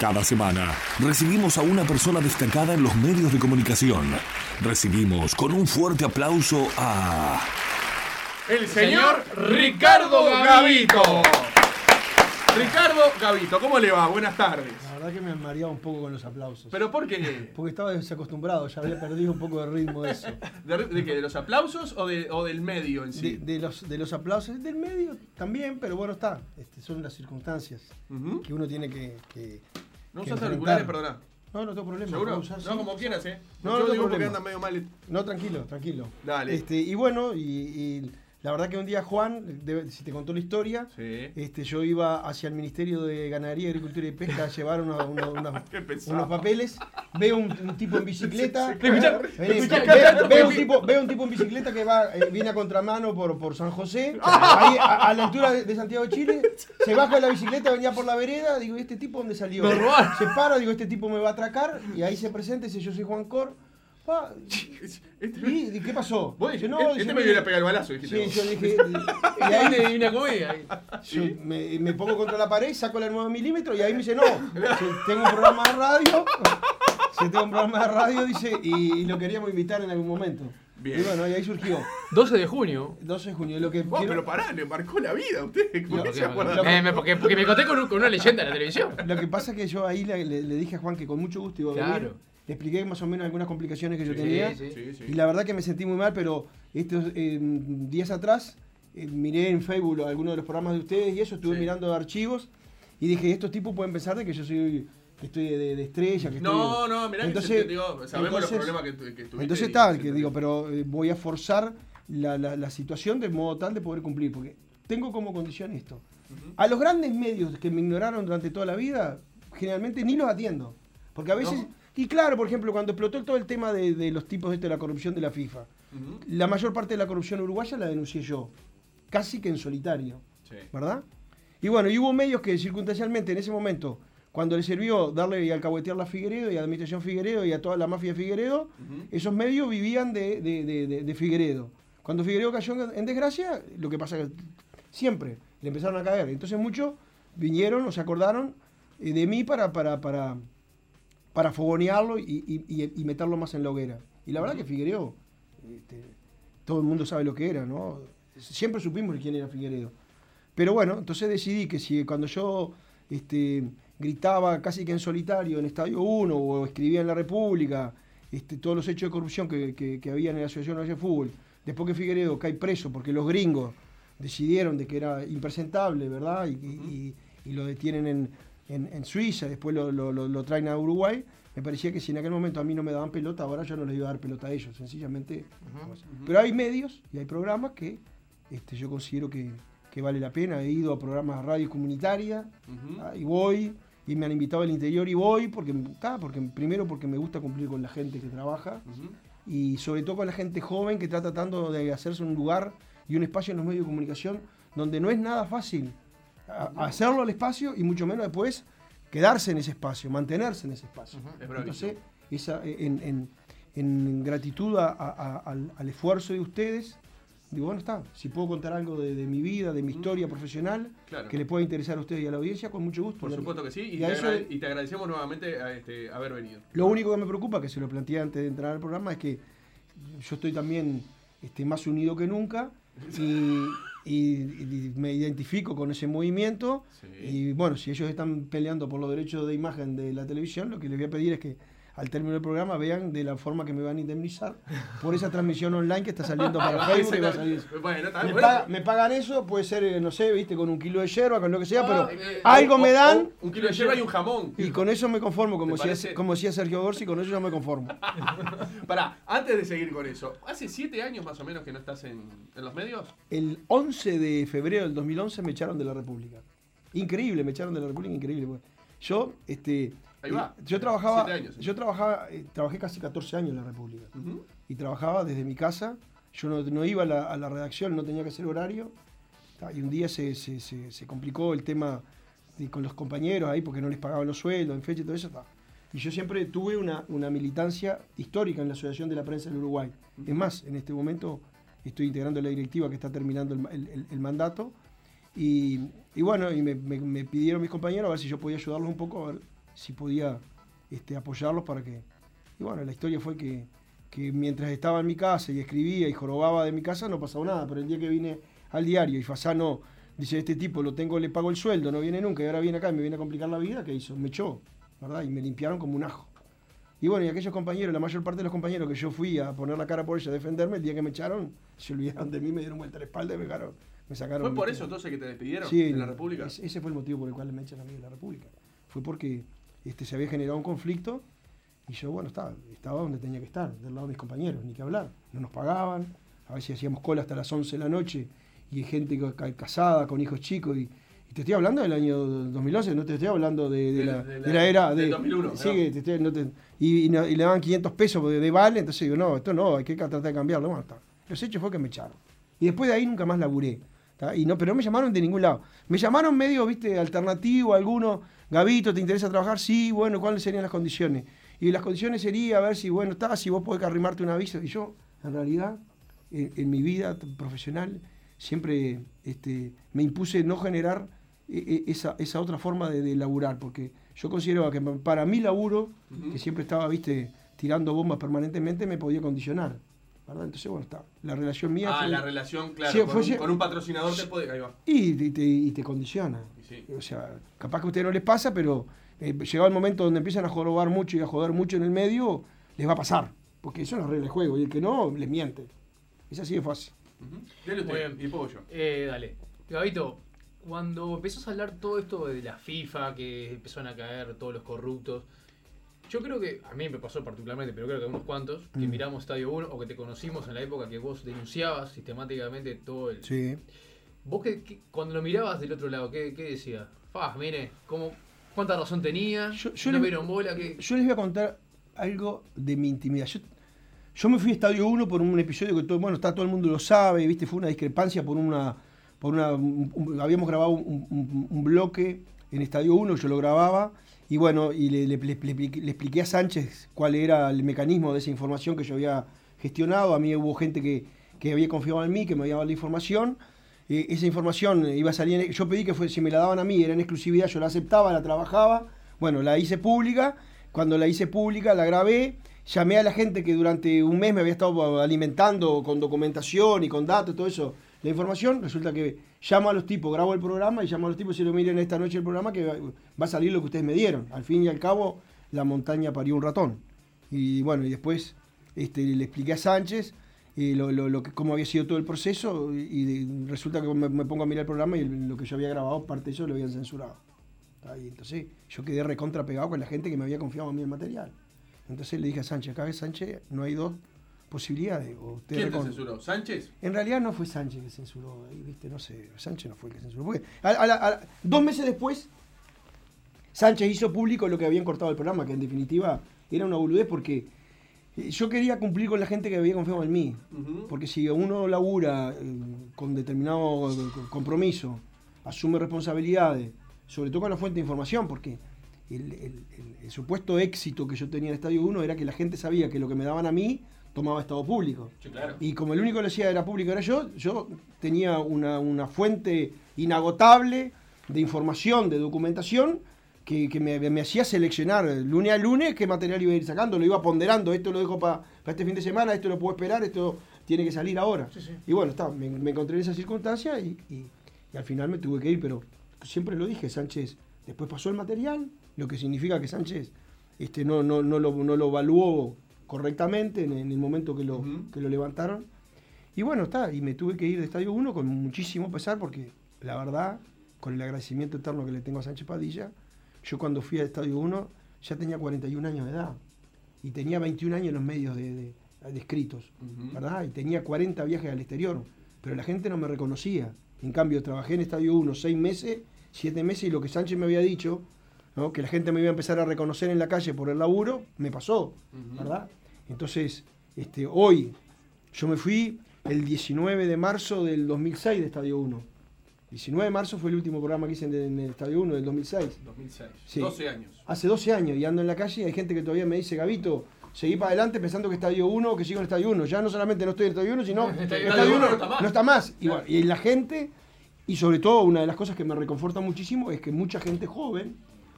Cada semana recibimos a una persona destacada en los medios de comunicación. Recibimos con un fuerte aplauso a... El señor Ricardo Gavito. Ricardo Gavito, ¿cómo le va? Buenas tardes. La verdad que me han mareado un poco con los aplausos. ¿Pero por qué? Porque estaba desacostumbrado, ya había perdido un poco de ritmo de eso. ¿De, de qué? ¿De los aplausos o, de, o del medio en sí? De, de los, de los aplausos del medio también, pero bueno, está. Este, son las circunstancias que uno tiene que. que ¿No enfrentar. auriculares, perdona? No, no tengo problema. ¿Seguro? usar, No, sí. como quieras, ¿eh? No, Yo no tengo digo porque problema. anda medio mal. No, tranquilo, tranquilo. Dale. Este, y bueno, y, y la verdad que un día Juan, debe- si te contó la historia, Sí. este, yo iba hacia el Ministerio de Ganadería, Agricultura y Pesca a llevar unos, unos- papeles, veo un, un tipo en bicicleta, veo, un tipo, veo un tipo en bicicleta que va, eh, viene a contramano por, por San José, ahí a, a la altura de, de Santiago de Chile, se baja de la bicicleta, venía por la vereda, digo, ¿y este tipo dónde salió? Se para, digo, este tipo me va a atracar, y ahí se presenta, dice, yo soy Juan Cor. Pa, Este, ¿Y ¿Y qué pasó? Vos Dice, dijiste, este me viene a pegar el balazo, dijiste. Sí, vos. yo dije, y ahí una comedia. yo me, me pongo contra la pared, saco la 9 milímetros y ahí me dice, no, si tengo un programa de radio, si tengo un programa de radio, dice, y, y lo queríamos invitar en algún momento. Bien. Y bueno, y ahí surgió. 12 de junio. 12 de junio, lo que quiero- pero pará, le marcó la vida a usted. ¿Por No, se Eh, me- porque, porque me conté con, un- con una leyenda de la televisión. Lo que pasa es que yo ahí le, le- le dije a Juan que con mucho gusto iba a venir. Le expliqué más o menos algunas complicaciones que yo tenía. sí. Sí, sí. Y la verdad que me sentí muy mal, pero estos eh, días atrás eh, miré en Facebook algunos de los programas de ustedes y eso, estuve mirando archivos y dije, estos tipos pueden pensar de que yo soy que estoy de, de- estrella, que No, estoy... no, mirá Entonces- que digo, sabemos entonces- los problemas que, que tuviste. Entonces está, que te- digo, pero eh, voy a forzar la, la- la situación de modo tal de poder cumplir, porque tengo como condición esto. A los grandes medios que me ignoraron durante toda la vida, generalmente ni los atiendo. Porque a veces, No. Y claro, por ejemplo, cuando explotó todo el tema de, de los tipos de, esto de la corrupción de la FIFA, la mayor parte de la corrupción uruguaya la denuncié yo, casi que en solitario, Sí. ¿verdad? Y bueno, y hubo medios que circunstancialmente en ese momento, cuando le sirvió darle y alcahuetear a Figueredo y a la administración Figueredo y a toda la mafia de Figueredo, esos medios vivían de, de- Figueredo. Cuando Figueredo cayó en, desgracia, lo que pasa es que siempre le empezaron a caer. Entonces muchos vinieron o se acordaron eh, de mí para, para, para, para fogonearlo y, y- y- meterlo más en la hoguera. Y la verdad que Figueredo, este, todo el mundo sabe lo que era, ¿no? Siempre supimos quién era Figueredo. Pero bueno, entonces decidí que si cuando yo este, gritaba casi que en solitario en Estadio 1 o escribía en La República este, todos los hechos de corrupción que, que, que había en la Asociación de Fútbol, después que Figueredo cae preso porque los gringos decidieron de que era impresentable, ¿verdad? Y, y- y lo detienen en, en- en Suiza, después lo, lo- lo- lo traen a Uruguay. Me parecía que si en aquel momento a mí no me daban pelota, ahora yo no les iba a dar pelota a ellos, sencillamente. Pero hay medios y hay programas que este, yo considero que, que vale la pena. He ido a programas de radio comunitaria ah, y voy, y me han invitado al interior y voy, porque, ta, porque primero porque me gusta cumplir con la gente que trabaja y sobre todo con la gente joven que está tratando de hacerse un lugar y un espacio en los medios de comunicación donde no es nada fácil a- hacerlo al espacio y mucho menos después quedarse en ese espacio, mantenerse en ese espacio. Entonces, esa, en, en- en gratitud a- a- a- al, al esfuerzo de ustedes, digo, bueno, está, si puedo contar algo de, de mi vida, de mi historia profesional, Claro. que le pueda interesar a ustedes y a la audiencia, con mucho gusto. Por supuesto que sí, y, Y te, y agradecemos nuevamente a, este, haber venido. Lo único que me preocupa, que se lo planteé antes de entrar al programa, es que yo estoy también este, más unido que nunca y, y- y me identifico con ese movimiento. Sí. Y bueno, si ellos están peleando por los derechos de imagen de la televisión, lo que les voy a pedir es que al término del programa vean de la forma que me van a indemnizar por esa transmisión online que está saliendo para Facebook. y va a salir. Bueno, Me, bueno. paga- me pagan eso, puede ser, eh, no sé, viste, con un kilo de yerba, con lo que sea, pero Eh, algo o- me dan. o Un kilo de yerba y un jamón. Y con eso me conformo, como ¿Te decía, como decía Sergio Gorsi, con eso yo me conformo. Pará, antes de seguir con eso, ¿hace siete años más o menos que no estás en, en los medios? El 11 de febrero del 2011 me echaron de la República. Increíble, me echaron de la República, increíble. Yo, este, Ahí va. yo trabajaba, yo trabajaba, eh, trabajé casi 14 años en la República y trabajaba desde mi casa. Yo no, no iba a la, a la redacción, no tenía que hacer horario. Y un día se, se- se- se complicó el tema de- con los compañeros ahí porque no les pagaban los sueldos, en fecha y todo eso. ta. Y yo siempre tuve una, una militancia histórica en la Asociación de la Prensa del Uruguay. Es más, en este momento estoy integrando la directiva que está terminando el, ma- el- el- el mandato. Y, y bueno, y me, me- me pidieron mis compañeros a ver si yo podía ayudarlos un poco, a ver si podía este, apoyarlos para que... Y bueno, la historia fue que, que mientras estaba en mi casa y escribía y jorobaba de mi casa no pasaba nada, pero el día que vine al diario y Fasano dice, este tipo lo tengo, le pago el sueldo, no viene nunca y ahora viene acá y me viene a complicar la vida, ¿qué hizo? Me echó, ¿verdad? Y me limpiaron como un ajo. Y bueno, y aquellos compañeros, la mayor parte de los compañeros que yo fui a poner la cara por ella, a defenderme, el día que me echaron, se olvidaron de mí, me dieron vuelta a la espalda y me sacaron. Me sacaron ¿Fue por eso entonces que te despidieron Sí, de la República? ese- Ese fue el motivo por el cual me echan a mí de la República. Fue porque este, se había generado un conflicto y yo, bueno, estaba, estaba donde tenía que estar, del lado de mis compañeros, ni que hablar. No nos pagaban, a veces hacíamos cola hasta las 11 de la noche y hay gente ca- ca- casada con hijos chicos. Y, y te estoy hablando del año 2011, no te estoy hablando de, de De- la, de era. de, 2001, Sí, ¿no? te estoy- no te- y, y no- y le daban 500 pesos de, de vale, entonces digo, no, esto no, hay que tratar de cambiarlo. Bueno, está. Los hechos fue que me echaron. Y después de ahí nunca más laburé. ¿tá? Y no, pero no me llamaron de ningún lado. Me llamaron medio, viste, alternativo, alguno, Gabito, ¿te interesa trabajar? Sí, bueno, ¿cuáles serían las condiciones? Y las condiciones sería a ver si, bueno, está, si vos podés arrimarte un aviso. Y yo, en realidad, en, en mi vida profesional, siempre este, me impuse no generar e- e- esa, esa otra forma de, de laburar, porque yo considero que para mi laburo, que siempre estaba, viste, tirando bombas permanentemente, me podía condicionar. ¿verdad? Entonces, bueno, está. La relación mía Ah, fue- la relación, claro, Sí, con, fue un, sí. con un patrocinador te puede... Ahí va. y, te- te, y te condiciona. Sí. O sea, capaz que a ustedes no les pasa, pero eh, llegado el momento donde empiezan a jorobar mucho y a joder mucho en el medio, les va a pasar. Porque eso es la regla del juego. Y el que no, les miente. Es así de fácil. Usted, bien. y yo. Eh, dale. Gabito, cuando empezás a hablar todo esto de la FIFA, que empezaron a caer todos los corruptos, yo creo que, a mí me pasó particularmente, pero creo que a unos cuantos, que Mm. miramos Estadio 1 o que te conocimos en la época que vos denunciabas sistemáticamente todo el... Sí. Vos que, que- cuando lo mirabas del otro lado, ¿qué, qué decías? Fah, mire, ¿cómo, ¿cuánta razón tenía? Yo- yo no le- vieron bola, que Yo les voy a contar algo de mi intimidad. Yo, yo me fui a Estadio 1 por un episodio que todo, bueno, está, todo el mundo lo sabe, ¿viste? Fue una discrepancia por una. Por una un- un- habíamos grabado un, un- bloque en Estadio 1, yo lo grababa, y bueno, y le, le- le- le expliqué a Sánchez cuál era el mecanismo de esa información que yo había gestionado. A mí hubo gente que, que había confiado en mí, que me había dado la información. Esa información iba a salir, yo pedí que fue, si me la daban a mí, era en exclusividad, yo la aceptaba, la trabajaba, bueno, la hice pública, cuando la hice pública la grabé, llamé a la gente que durante un mes me había estado alimentando con documentación y con datos, todo eso, la información, resulta que llamo a los tipos, grabo el programa y llamo a los tipos y lo miren esta noche el programa que va va a salir lo que ustedes me dieron. Al fin y al cabo, la montaña parió un ratón. Y bueno, y después este, le expliqué a Sánchez eh, lo, lo- lo que, cómo había sido todo el proceso y, y resulta que me, me pongo a mirar el programa y lo que yo había grabado, parte de eso lo habían censurado. Ahí, entonces yo quedé recontra pegado con la gente que me había confiado a mí el material. Entonces le dije a Sánchez, acá Sánchez no hay dos posibilidades. O usted ¿Quién te censuró? ¿Sánchez? en realidad no fue Sánchez que censuró, ahí, ¿viste? No sé, Sánchez no fue el que censuró. Porque a- a la- a- dos meses después, Sánchez hizo público lo que habían cortado el programa, que en definitiva era una boludez porque eh, yo quería cumplir con la gente que había confiado en mí. Porque si uno labura eh, con determinado eh, compromiso, asume responsabilidades, sobre todo con la fuente de información, porque el, el- el- el supuesto éxito que yo tenía en Estadio 1 era que la gente sabía que lo que me daban a mí tomaba estado público. Sí, claro. Y como el único que lo hacía era público era yo, yo tenía una, una fuente inagotable de información, de documentación, que, que me, me hacía seleccionar lunes a lunes qué material iba a ir sacando, lo iba ponderando, esto lo dejo para este fin de semana, esto lo puedo esperar, esto tiene que salir ahora. Sí, sí. Y bueno, está, me, me encontré en esa circunstancia y, y- y al final me tuve que ir, pero siempre lo dije, Sánchez, después pasó el material, lo que significa que Sánchez este, no, no, no, lo, no lo evaluó correctamente en, en el momento que lo, Ujú. que lo levantaron. Y bueno, está, y me tuve que ir de Estadio 1 con muchísimo pesar porque la verdad, con el agradecimiento eterno que le tengo a Sánchez Padilla, yo cuando fui al Estadio 1 ya tenía 41 años de edad y tenía 21 años en los medios de, de- de escritos. ¿verdad? Y tenía 40 viajes al exterior, pero la gente no me reconocía. En cambio, trabajé en Estadio 1 seis meses, siete meses y lo que Sánchez me había dicho, ¿no? que la gente me iba a empezar a reconocer en la calle por el laburo, me pasó. ¿verdad? Entonces, este, hoy, yo me fui el 19 de marzo del 2006 de Estadio 1. 19 de marzo fue el último programa que hice en, en el Estadio 1 del 2006. 2006. Sí. 12 años. Hace 12 años y ando en la calle y hay gente que todavía me dice, Gabito, seguí para adelante pensando que Estadio 1, que sigo en Estadio 1. Ya no solamente no estoy en Estadio 1, sino Estadio Estadio 1 no está más. no está más. Y, Claro. bueno, y la gente, y sobre todo una de las cosas que me reconforta muchísimo es que mucha gente joven,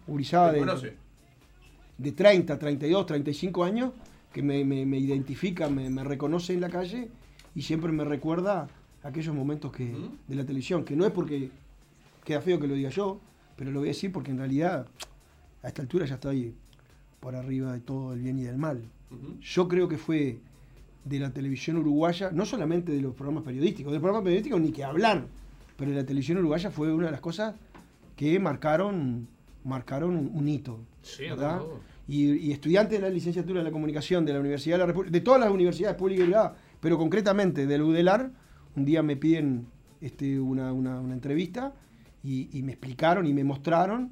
urizada ¿Te de... de 30, 32, 35 años que me, me- me identifica, me, me reconoce en la calle y siempre me recuerda aquellos momentos que, de la televisión, que no es porque queda feo que lo diga yo, pero lo voy a decir porque en realidad a esta altura ya estoy por arriba de todo el bien y del mal. Yo creo que fue de la televisión uruguaya, no solamente de los programas periodísticos, de los programas periodísticos ni que hablar, pero de la televisión uruguaya fue una de las cosas que marcaron, marcaron un, un hito. Sí, ¿verdad? Y, y estudiante de la licenciatura de la comunicación de la Universidad de la República, de todas las universidades públicas y privadas, pero concretamente del UDELAR, un día me piden este, una, una- una entrevista y, y me explicaron y me mostraron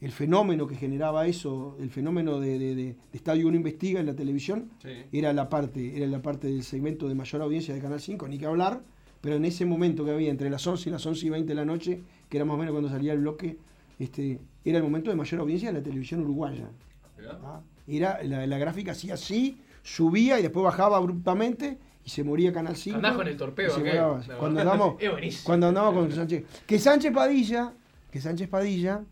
el fenómeno que generaba eso, el fenómeno de, de- de- de Estadio 1 Investiga en la televisión, Sí. era la parte, era la parte del segmento de mayor audiencia de Canal 5, ni que hablar, pero en ese momento que había entre las 11 y las 11 y 20 de la noche, que era más o menos cuando salía el bloque, este, era el momento de mayor audiencia de la televisión uruguaya. ¿ah? Era la, la gráfica hacía así, subía y después bajaba abruptamente y se moría Canal 5. Andás con el la Cuando andamos, cuando andamos con Sánchez. Que Sánchez Padilla, que Sánchez Padilla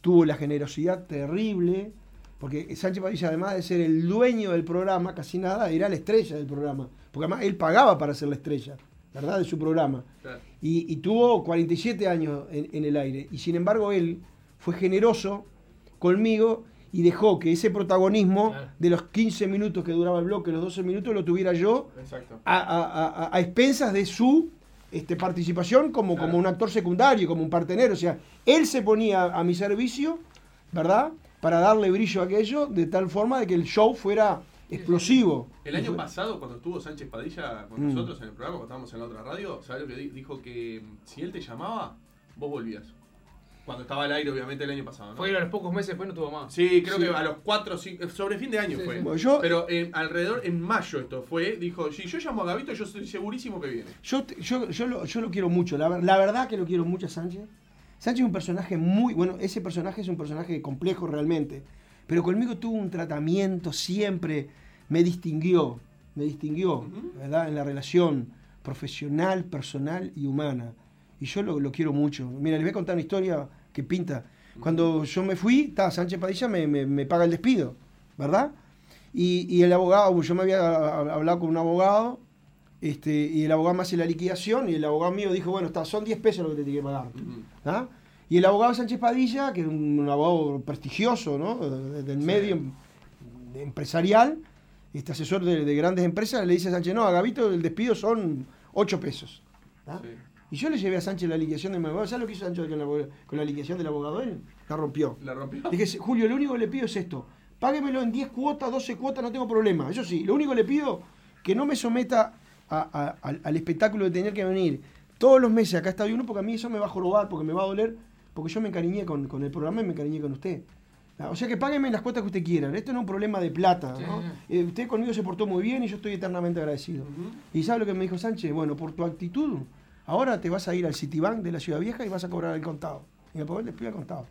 tuvo la generosidad terrible, porque Sánchez Padilla, además de ser el dueño del programa, casi nada, era la estrella del programa. Porque además él pagaba para ser la estrella, ¿verdad? De su programa. Claro. Y, y tuvo 47 años en, en el aire. Y sin embargo, él fue generoso conmigo y dejó que ese protagonismo Claro. de los 15 minutos que duraba el bloque, los 12 minutos, lo tuviera yo a, a- a- a expensas de su este, participación como, Claro. como un actor secundario, como un partenero. O sea, él se ponía a mi servicio, ¿verdad? Para darle brillo a aquello, de tal forma de que el show fuera explosivo. El año fue- pasado, cuando estuvo Sánchez Padilla con Mm. nosotros en el programa, cuando estábamos en la otra radio, ¿sabes lo que di- dijo? Que mm, si él te llamaba, vos volvías. Cuando estaba al aire, obviamente, el año pasado, ¿no? Fue a los pocos meses, después no tuvo más. Sí, creo Sí. que a los 4 5, sobre fin de año Sí, fue. sí. Bueno, yo- Pero eh, alrededor, en mayo esto fue, dijo, si yo llamo a Gavito, yo estoy segurísimo que viene. Yo, yo, yo, lo, yo lo quiero mucho, la, ver- la verdad que lo quiero mucho a Sánchez. Sánchez es un personaje muy, bueno, ese personaje es un personaje complejo realmente, pero conmigo tuvo un tratamiento siempre, me distinguió, me distinguió. ¿verdad? En la relación profesional, personal y humana. Y yo lo, lo quiero mucho. Mira, les voy a contar una historia que pinta. Cuando yo me fui, está Sánchez Padilla me, me- me paga el despido, ¿verdad? Y, y el abogado, yo me había hablado con un abogado, este, y el abogado me hace la liquidación, y el abogado mío dijo, bueno, está, son 10 pesos lo que te tiene que pagar. Y el abogado Sánchez Padilla, que es un, un abogado prestigioso, ¿no? De- Del medio em- empresarial, este asesor de, de grandes empresas, le dice a Sánchez, no, a Gavito el despido son 8 pesos. Sí. Y yo le llevé a Sánchez la liquidación de mi abogado. ¿Sabes lo que hizo Sánchez con la, con la liquidación del abogado? Él la rompió. La rompió. Dije, Julio, lo único que le pido es esto. Páguemelo en 10 cuotas, 12 cuotas, no tengo problema. Eso sí, lo único que le pido que no me someta a- a- al, al espectáculo de tener que venir todos los meses acá a Estadio Uno, porque a mí eso me va a jorobar, porque me va a doler, porque yo me encariñé con, con el programa y me encariñé con usted. Ah, O sea que págueme las cuotas que usted quiera. Esto no es un problema de plata. Sí, ¿no? sí. Eh, usted conmigo se portó muy bien y yo estoy eternamente agradecido. ¿Y sabe lo que me dijo Sánchez? Bueno, por tu actitud, ahora te vas a ir al Citibank de la Ciudad Vieja y vas a cobrar el contado. Y me pongo el contado.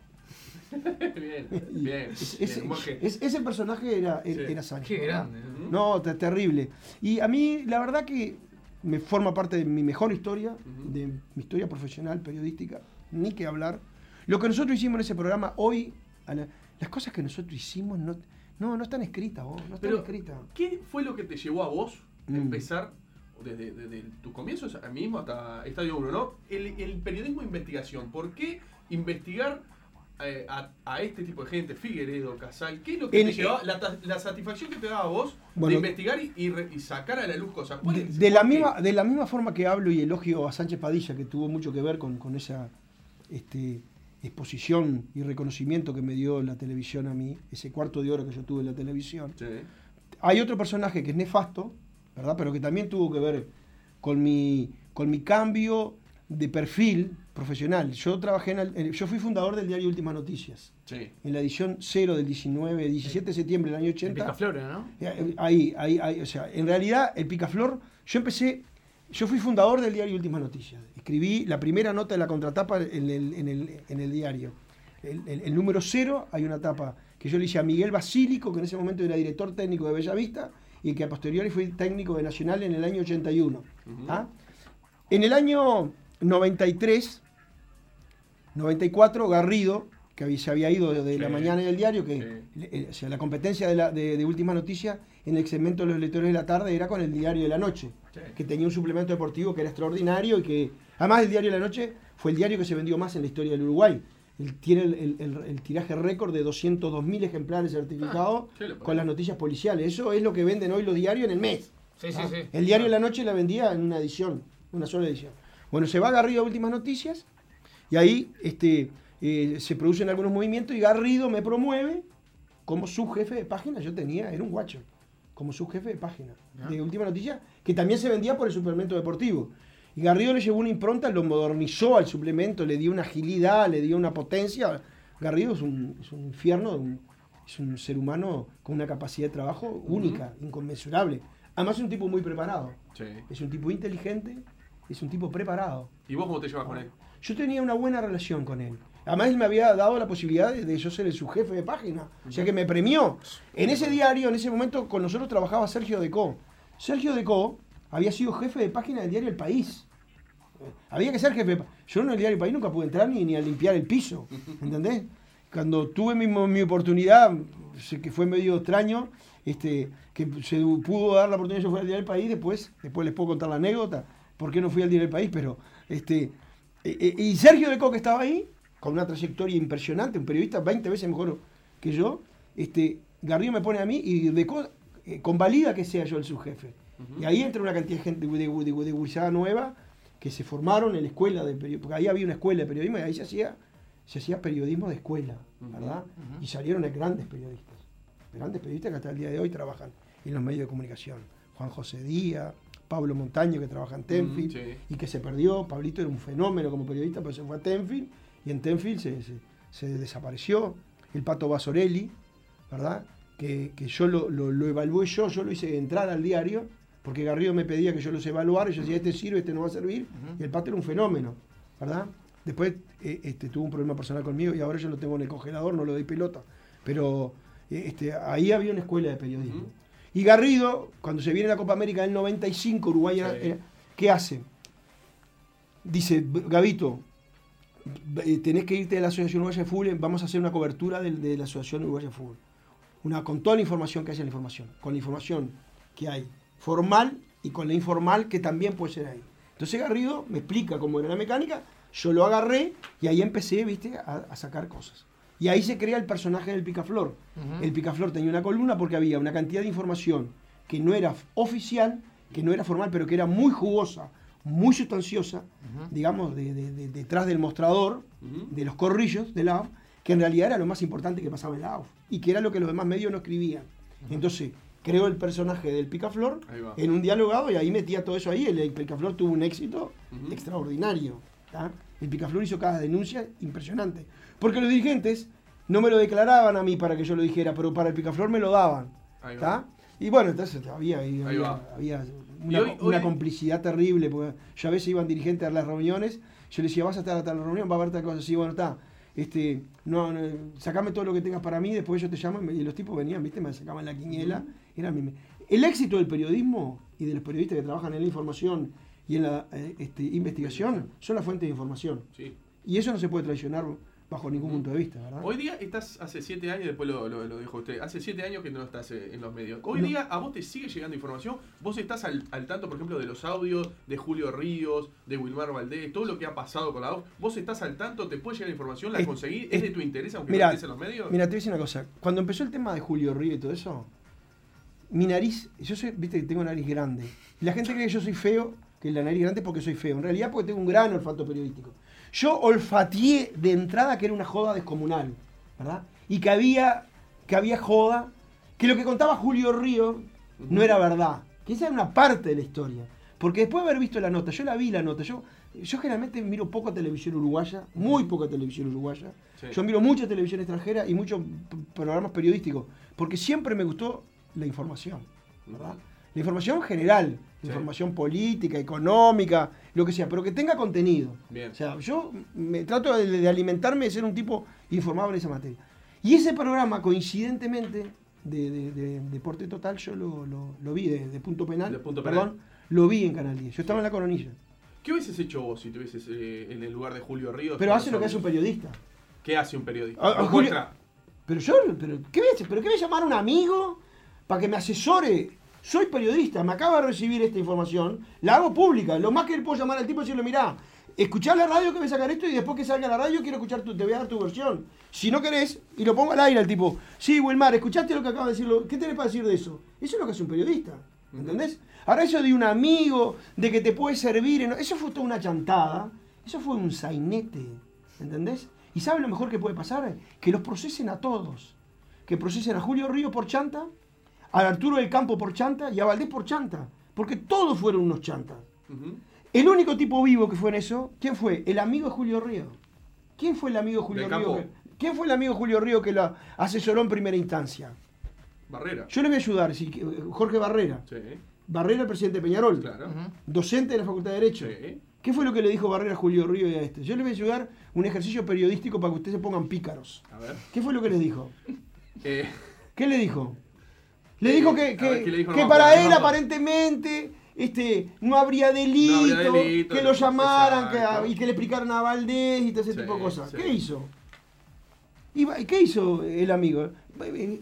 bien, bien. ese, bien, ese- ese personaje era, era, Sí. era Sánchez. Qué grande. No, te- terrible. Y a mí, la verdad que me forma parte de mi mejor historia, de mi historia profesional, periodística, ni que hablar. Lo que nosotros hicimos en ese programa hoy, la- las cosas que nosotros hicimos no, no, no están escritas, vos, no están Pero, escritas. ¿qué fue lo que te llevó a vos a Mm. empezar desde, desde tus comienzos a mismo hasta Estadio 1, ¿no? El, el periodismo de investigación. ¿Por qué investigar eh, a, a este tipo de gente, Figueredo, Casal? ¿Qué es lo que En- te llevaba, la, satisfacción que te daba a vos Bueno, de investigar y, y re- y sacar a la luz cosas? ¿Cuál De, la misma, de la misma forma que hablo y elogio a Sánchez Padilla, que tuvo mucho que ver con, con esa este, exposición y reconocimiento que me dio la televisión a mí, ese cuarto de hora que yo tuve en la televisión. Sí. Hay otro personaje que es nefasto, ¿verdad? Pero que también tuvo que ver con mi, con mi cambio de perfil profesional. Yo trabajé en el- yo fui fundador del diario Últimas Noticias, Sí. en la edición 0 del 19, 17 de septiembre del año El 80. Picaflora, ¿no? Eh, Ahí, ahí, ahí, o sea, en realidad el Picaflor, yo empecé, yo fui fundador del diario Últimas Noticias. Escribí la primera nota de la contratapa en el, en el, en el diario. El, el- el número cero, hay una tapa que yo le hice a Miguel Basílico, que en ese momento era director técnico de Bellavista, y que a posteriori fue técnico de Nacional en el año 81. Ujú. ¿ah? En el año 93, 94, Garrido que se había ido de, la Sí. mañana y del diario, que Sí. eh, o sea, la competencia de, la, de, de Última Noticia en el segmento de los lectores de la tarde era con el diario de la noche, Sí. que tenía un suplemento deportivo que era extraordinario y que, además el diario de la noche fue el diario que se vendió más en la historia del Uruguay. Tiene el, el- el- el tiraje récord de 202.000 ejemplares certificados Ah, ¿qué le parece? con las noticias policiales. Eso es lo que venden hoy los diarios en el mes. Sí, sí, Ah, sí. El diario de la noche la vendía en una edición, una sola edición. Bueno, se va Garrido a Últimas Noticias y ahí este, eh, se producen algunos movimientos y Garrido me promueve como subjefe de página. Yo tenía, era un guacho, como subjefe de página de Última Noticia, que también se vendía por el suplemento deportivo. Y Garrido le llevó una impronta, lo modernizó al suplemento, le dio una agilidad, le dio una potencia. Garrido es un, es un infierno, es un ser humano con una capacidad de trabajo única, inconmensurable. Además es un tipo muy preparado. Sí. Es un tipo inteligente, es un tipo preparado. ¿Y vos cómo te llevas con él? Yo tenía una buena relación con él. Además, él me había dado la posibilidad de, de yo ser el subjefe de página. O sea que me premió. En ese diario, en ese momento, con nosotros trabajaba Sergio Decó. Sergio Decó había sido jefe de página del diario El País. Había que ser jefe. de Yo en el diario El País nunca pude entrar ni, ni a limpiar el piso. ¿Entendés? Cuando tuve mi, mi oportunidad, sé que fue medio extraño, este, que se pudo dar la oportunidad, yo fui al diario El País, después, después les puedo contar la anécdota, por qué no fui al diario El País, pero este, eh, eh, y Sergio Decó que estaba ahí, con una trayectoria impresionante, un periodista 20 veces mejor que yo, este, Garrido me pone a mí y eh, convalida que sea yo el subjefe. Y ahí entra una cantidad de gente de, de, de, nueva que se formaron en la escuela de periodismo, porque ahí había una escuela de periodismo y ahí se hacía, se hacía periodismo de escuela, ¿verdad? Y salieron grandes periodistas, grandes periodistas que hasta el día de hoy trabajan en los medios de comunicación. Juan José Díaz, Pablo Montaño que trabaja en Tenfield sí. y que se perdió. Pablito era un fenómeno como periodista, pero se fue a Tenfield y en Tenfield se, se- se desapareció. El Pato Basorelli, ¿verdad? Que, que yo lo, lo, lo evalué yo, yo lo hice entrar al diario, porque Garrido me pedía que yo los evaluara, y yo decía, este sirve, este no va a servir, y el Pato era un fenómeno, ¿verdad? Después eh, este, tuvo un problema personal conmigo y ahora yo lo tengo en el congelador, no lo doy pelota. Pero eh, este, ahí había una escuela de periodismo. Y Garrido, cuando se viene la Copa América del 95, Uruguay, era- ¿qué hace? Dice, Gavito, eh, tenés que irte de la Asociación Uruguaya de Fútbol, vamos a hacer una cobertura del- de, la Asociación Uruguaya de Fútbol. Una, con toda la información que haya en la información, con la información que hay formal y con la informal que también puede ser ahí. Entonces Garrido me explica cómo era la mecánica, yo lo agarré y ahí empecé, viste, a, a sacar cosas. Y ahí se crea el personaje del picaflor. El picaflor tenía una columna porque había una cantidad de información que no era oficial, que no era formal, pero que era muy jugosa, muy sustanciosa, digamos, de- de- de- detrás del mostrador, de los corrillos de la AUF, que en realidad era lo más importante que pasaba en la AUF y que era lo que los demás medios no escribían. Entonces, creó el personaje del picaflor en un dialogado y ahí metía todo eso ahí. El, el picaflor tuvo un éxito extraordinario. ¿tá? El picaflor hizo cada denuncia impresionante. Porque los dirigentes no me lo declaraban a mí para que yo lo dijera, pero para el picaflor me lo daban. Ahí va. ¿tá? Y bueno, entonces había, Ahí había, va. había Y una, hoy- una hoy- complicidad terrible, porque yo a veces iban dirigentes a las reuniones, yo les decía, vas a estar a tal reunión, va a haber tal cosa, sí, bueno, está. Este, no, no, sacame todo lo que tengas para mí, después yo te llamo y, me- y los tipos venían, viste, me sacaban la quiniela. Era mi- el éxito del periodismo y de los periodistas que trabajan en la información y en la eh, este, investigación son la fuente de información. Sí. Y eso no se puede traicionar bajo ningún punto de vista, ¿verdad? Hoy día estás hace siete años, después lo, lo- lo dijo usted, hace siete años que no estás eh, en los medios. Hoy No. día a vos te sigue llegando información, vos estás al, al tanto, por ejemplo, de los audios de Julio Ríos, de Wilmar Valdés, todo lo que ha pasado con la voz. Vos estás al tanto, te puede llegar la información, la Es- conseguís, es- es de tu interés, aunque Mirá, no estés en los medios. Mira, te voy a decir una cosa. Cuando empezó el tema de Julio Río y todo eso, mi nariz, yo soy, viste que tengo nariz grande. La gente cree que yo soy feo, que la nariz grande es porque soy feo. En realidad porque tengo un gran olfato periodístico. Yo olfateé de entrada que era una joda descomunal, ¿verdad? Y que había, que había joda, que lo que contaba Julio Río no era verdad. Que esa era una parte de la historia. Porque después de haber visto la nota, yo la vi la nota, yo, yo generalmente miro poca televisión uruguaya, muy poca televisión uruguaya. Sí. Yo miro mucha televisión extranjera y muchos programas periodísticos, porque siempre me gustó la información, ¿verdad? La información general, Sí. la información política, económica, lo que sea, pero que tenga contenido. Bien. O sea, yo me trato de, de alimentarme de ser un tipo informado en esa materia. Y ese programa, coincidentemente, de, de- de Deporte Total, yo lo, lo- lo vi de, punto penal. De Punto Penal. Perdón, lo vi en Canal 10. Yo estaba en la coronilla. ¿Qué hubieses hecho vos si te hubieses eh, en el lugar de Julio Ríos? Pero hace lo que hace un periodista. ¿Qué hace un periodista? A- a Nos Julio- muestra- Pero yo, pero, ¿qué voy a hacer? ¿Pero qué voy a llamar a un amigo para que me asesore? Soy periodista, me acaba de recibir esta información, la hago pública. Lo más que le puedo llamar al tipo y decirle, mirá, escuchar la radio que voy a sacar esto y después que salga la radio quiero escuchar tu, te voy a dar tu versión. Si no querés, y lo pongo al aire al tipo, sí, Wilmar, ¿escuchaste lo que acaba de decirlo? ¿Qué tenés para decir de eso? Eso es lo que hace un periodista, ¿entendés? Ahora eso de un amigo, de que te puede servir, en- eso fue toda una chantada, eso fue un sainete, ¿entendés? ¿Y sabe lo mejor que puede pasar? Que los procesen a todos. Que procesen a Julio Río por chanta, a Arturo del Campo por chanta y a Valdés por chanta. Porque todos fueron unos chantas. El único tipo vivo que fue en eso, ¿quién fue? El amigo de Julio Río. ¿Quién fue el amigo de Julio ¿Del Río? Que- ¿Quién fue el amigo de Julio Río que lo asesoró en primera instancia? Barrera. Yo le voy a ayudar, sí, que- Jorge Barrera. Sí. Barrera, el presidente de Peñarol. Claro. Docente de la Facultad de Derecho. Sí. ¿Qué fue lo que le dijo Barrera a Julio Río y a este? Yo le voy a ayudar un ejercicio periodístico para que ustedes se pongan pícaros. A ver. ¿Qué fue lo que les dijo? Eh, ¿Qué le dijo? Le Eh, dijo a que, ver, que- que para él no aparentemente este, no habría delito, No habría delito, que lo llamaran que- y que le explicaran a Valdés y todo ese Sí, tipo de cosas. sí. ¿Qué hizo? ¿Y ¿Qué hizo el amigo? Eh,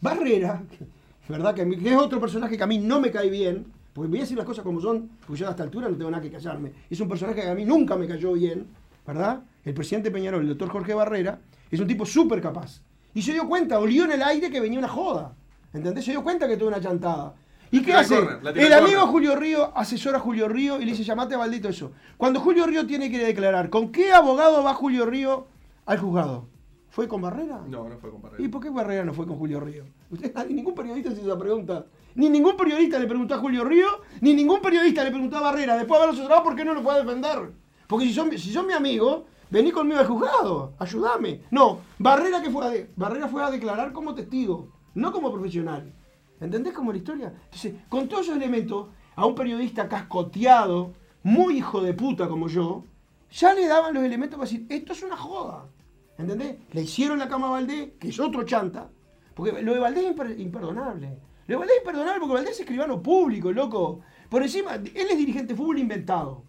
Barrera, ¿verdad? Que es otro personaje que a mí no me cae bien, porque voy a decir las cosas como son, porque yo a esta altura no tengo nada que callarme. Es un personaje que a mí nunca me cayó bien, ¿verdad? El presidente Peñarol, el doctor Jorge Barrera, es un tipo súper capaz. Y se dio cuenta, olió en el aire que venía una joda. ¿Entendés? Se dio cuenta que tuvo una chantada. ¿Y qué hace? la El amigo. Julio Río asesora a Julio Río y le dice, llamate a Valdito eso. Cuando Julio Río tiene que declarar, ¿con qué abogado va Julio Río al juzgado? ¿Fue con Barrera? no, no fue con Barrera. ¿Y por qué Barrera no fue con Julio Río? Usted, ningún periodista se hizo esa pregunta. Ni ningún periodista le preguntó a Julio Río, ni ningún periodista le preguntó a Barrera. Después de haberlo asesorado, ¿por qué no lo puede defender? Porque si son, si son mi amigo, vení conmigo al juzgado, ayúdame. No, Barrera que fue a de- Barrera fue a declarar como testigo, no como profesional. ¿Entendés cómo la historia? Entonces, con todos esos elementos, a un periodista cascoteado, muy hijo de puta como yo, ya le daban los elementos para decir, esto es una joda. ¿Entendés? Le hicieron la cama a Valdés, que es otro chanta. Porque lo de Valdés es imper- imperdonable. Lo de Valdés es imperdonable porque Valdés es escribano público, loco. Por encima, él es dirigente de fútbol inventado.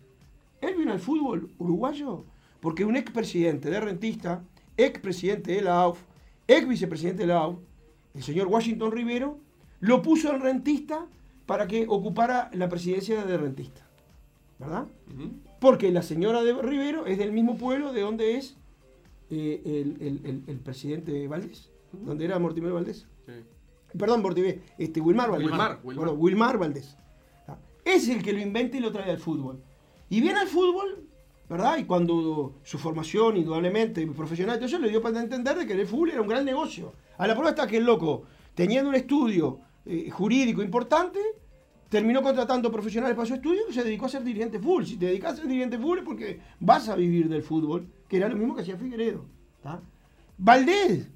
Él vino al fútbol uruguayo porque un expresidente de Rentista, expresidente de la AUF, ex vicepresidente de la AUF, el señor Washington Rivero, lo puso en Rentista para que ocupara la presidencia de Rentista. ¿Verdad? Porque la señora de Rivero es del mismo pueblo de donde es eh, el, el- el- el presidente Valdés, donde era Mortimer Valdés. Sí. Perdón, Mortimer, este, Wilmar Valdés. Wilmar, Wilmar. Bueno, Wilmar Valdés. Ah, Es el que lo inventa y lo trae al fútbol. Y viene al fútbol, ¿verdad? Y cuando su formación, indudablemente, profesional, eso le dio para entender de que el fútbol era un gran negocio. A la prueba está que el loco, teniendo un estudio eh, jurídico importante, terminó contratando profesionales para su estudio y se dedicó a ser dirigente fútbol. Si te dedicas a ser dirigente fútbol es porque vas a vivir del fútbol, que era lo mismo que hacía Figueredo. ¿tá? Valdés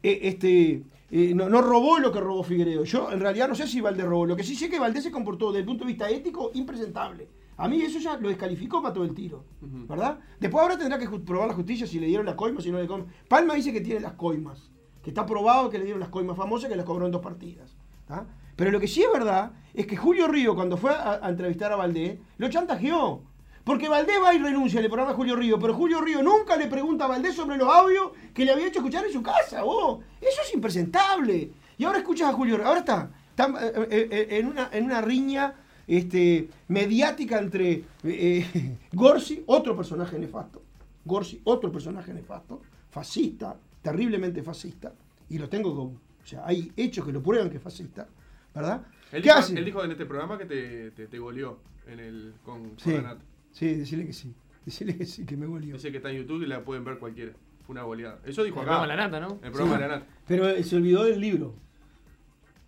eh, este, eh, no, robó lo que robó Figueredo. Yo en realidad no sé si Valdés robó. Lo que sí sé que Valdés se comportó desde el punto de vista ético impresentable. A mí eso ya lo descalificó para todo el tiro. ¿Verdad? Después ahora tendrá que probar la justicia si le dieron las coimas, si no le coimas. Palma dice que tiene las coimas. Que está probado que le dieron las coimas famosas que las cobró en dos partidas. ¿tá? Pero lo que sí es verdad es que Julio Río, cuando fue a, a entrevistar a Valdés, lo chantajeó. Porque Valdés va y renuncia al programa de Julio Río, pero Julio Río nunca le pregunta a Valdés sobre los audios que le había hecho escuchar en su casa. vos. Eso es impresentable. Y ahora escuchas a Julio Río. Ahora está, está, eh, eh, eh, en, una, en una riña este, mediática entre eh, Gorsi, otro personaje nefasto. Gorsi, otro personaje nefasto, fascista, terriblemente fascista. Y lo tengo con. O sea, hay hechos que lo prueban que es fascista. ¿Verdad? Él ¿Qué dijo, hace? él dijo en este programa que te, te, te goleó en el, con, con Sí, Renato. sí, decirle que sí. Decirle que sí, que me volvió. Dice que está en YouTube y la pueden ver cualquiera. Fue una goleada. Eso dijo El acá. programa La Nata, ¿no? El programa Sí. la Nata. Pero eh, se olvidó del libro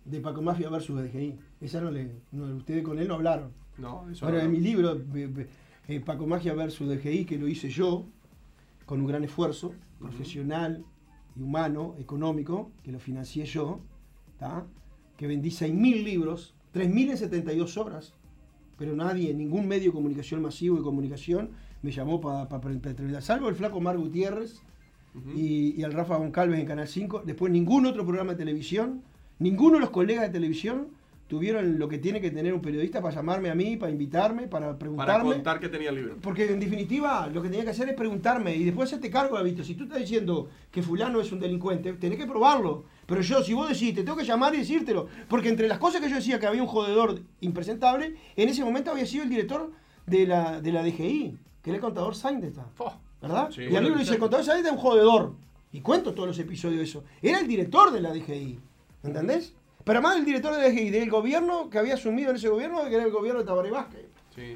de Paco Mafia versus DGI. Esa no le. No, ustedes con él no hablaron. No, eso Ahora, no. en mi libro, eh, eh, Paco Magia versus DGI, que lo hice yo, con un gran esfuerzo profesional y humano, económico, que lo financié yo, ¿tá? que vendí 6.000 libros, 3.000 en 72 horas, pero nadie, ningún medio de comunicación masivo de comunicación me llamó para pa, entrevistar, salvo el flaco Mar Gutiérrez y, y al Rafa Goncalves en Canal 5, después ningún otro programa de televisión, ninguno de los colegas de televisión tuvieron lo que tiene que tener un periodista para llamarme a mí, para invitarme, para Para preguntarme. contar que tenía el libro. Porque en definitiva lo que tenía que hacer es preguntarme y después hacerte cargo, visto Si tú estás diciendo que fulano es un delincuente, tenés que probarlo. Pero yo, si vos decís, te tengo que llamar y decírtelo. Porque entre las cosas que yo decía que había un jodedor impresentable, en ese momento había sido el director de la, de la DGI, que era el contador Saindeta. Fo. ¿Verdad? Sí. y a mí me dice, el contador Saindeta es un jodedor. Y cuento todos los episodios de eso. Era el director de la DGI. ¿Entendés? Pero además el director de la DGI, del gobierno que había asumido en ese gobierno, que era el gobierno de Tabaré Vázquez. Sí.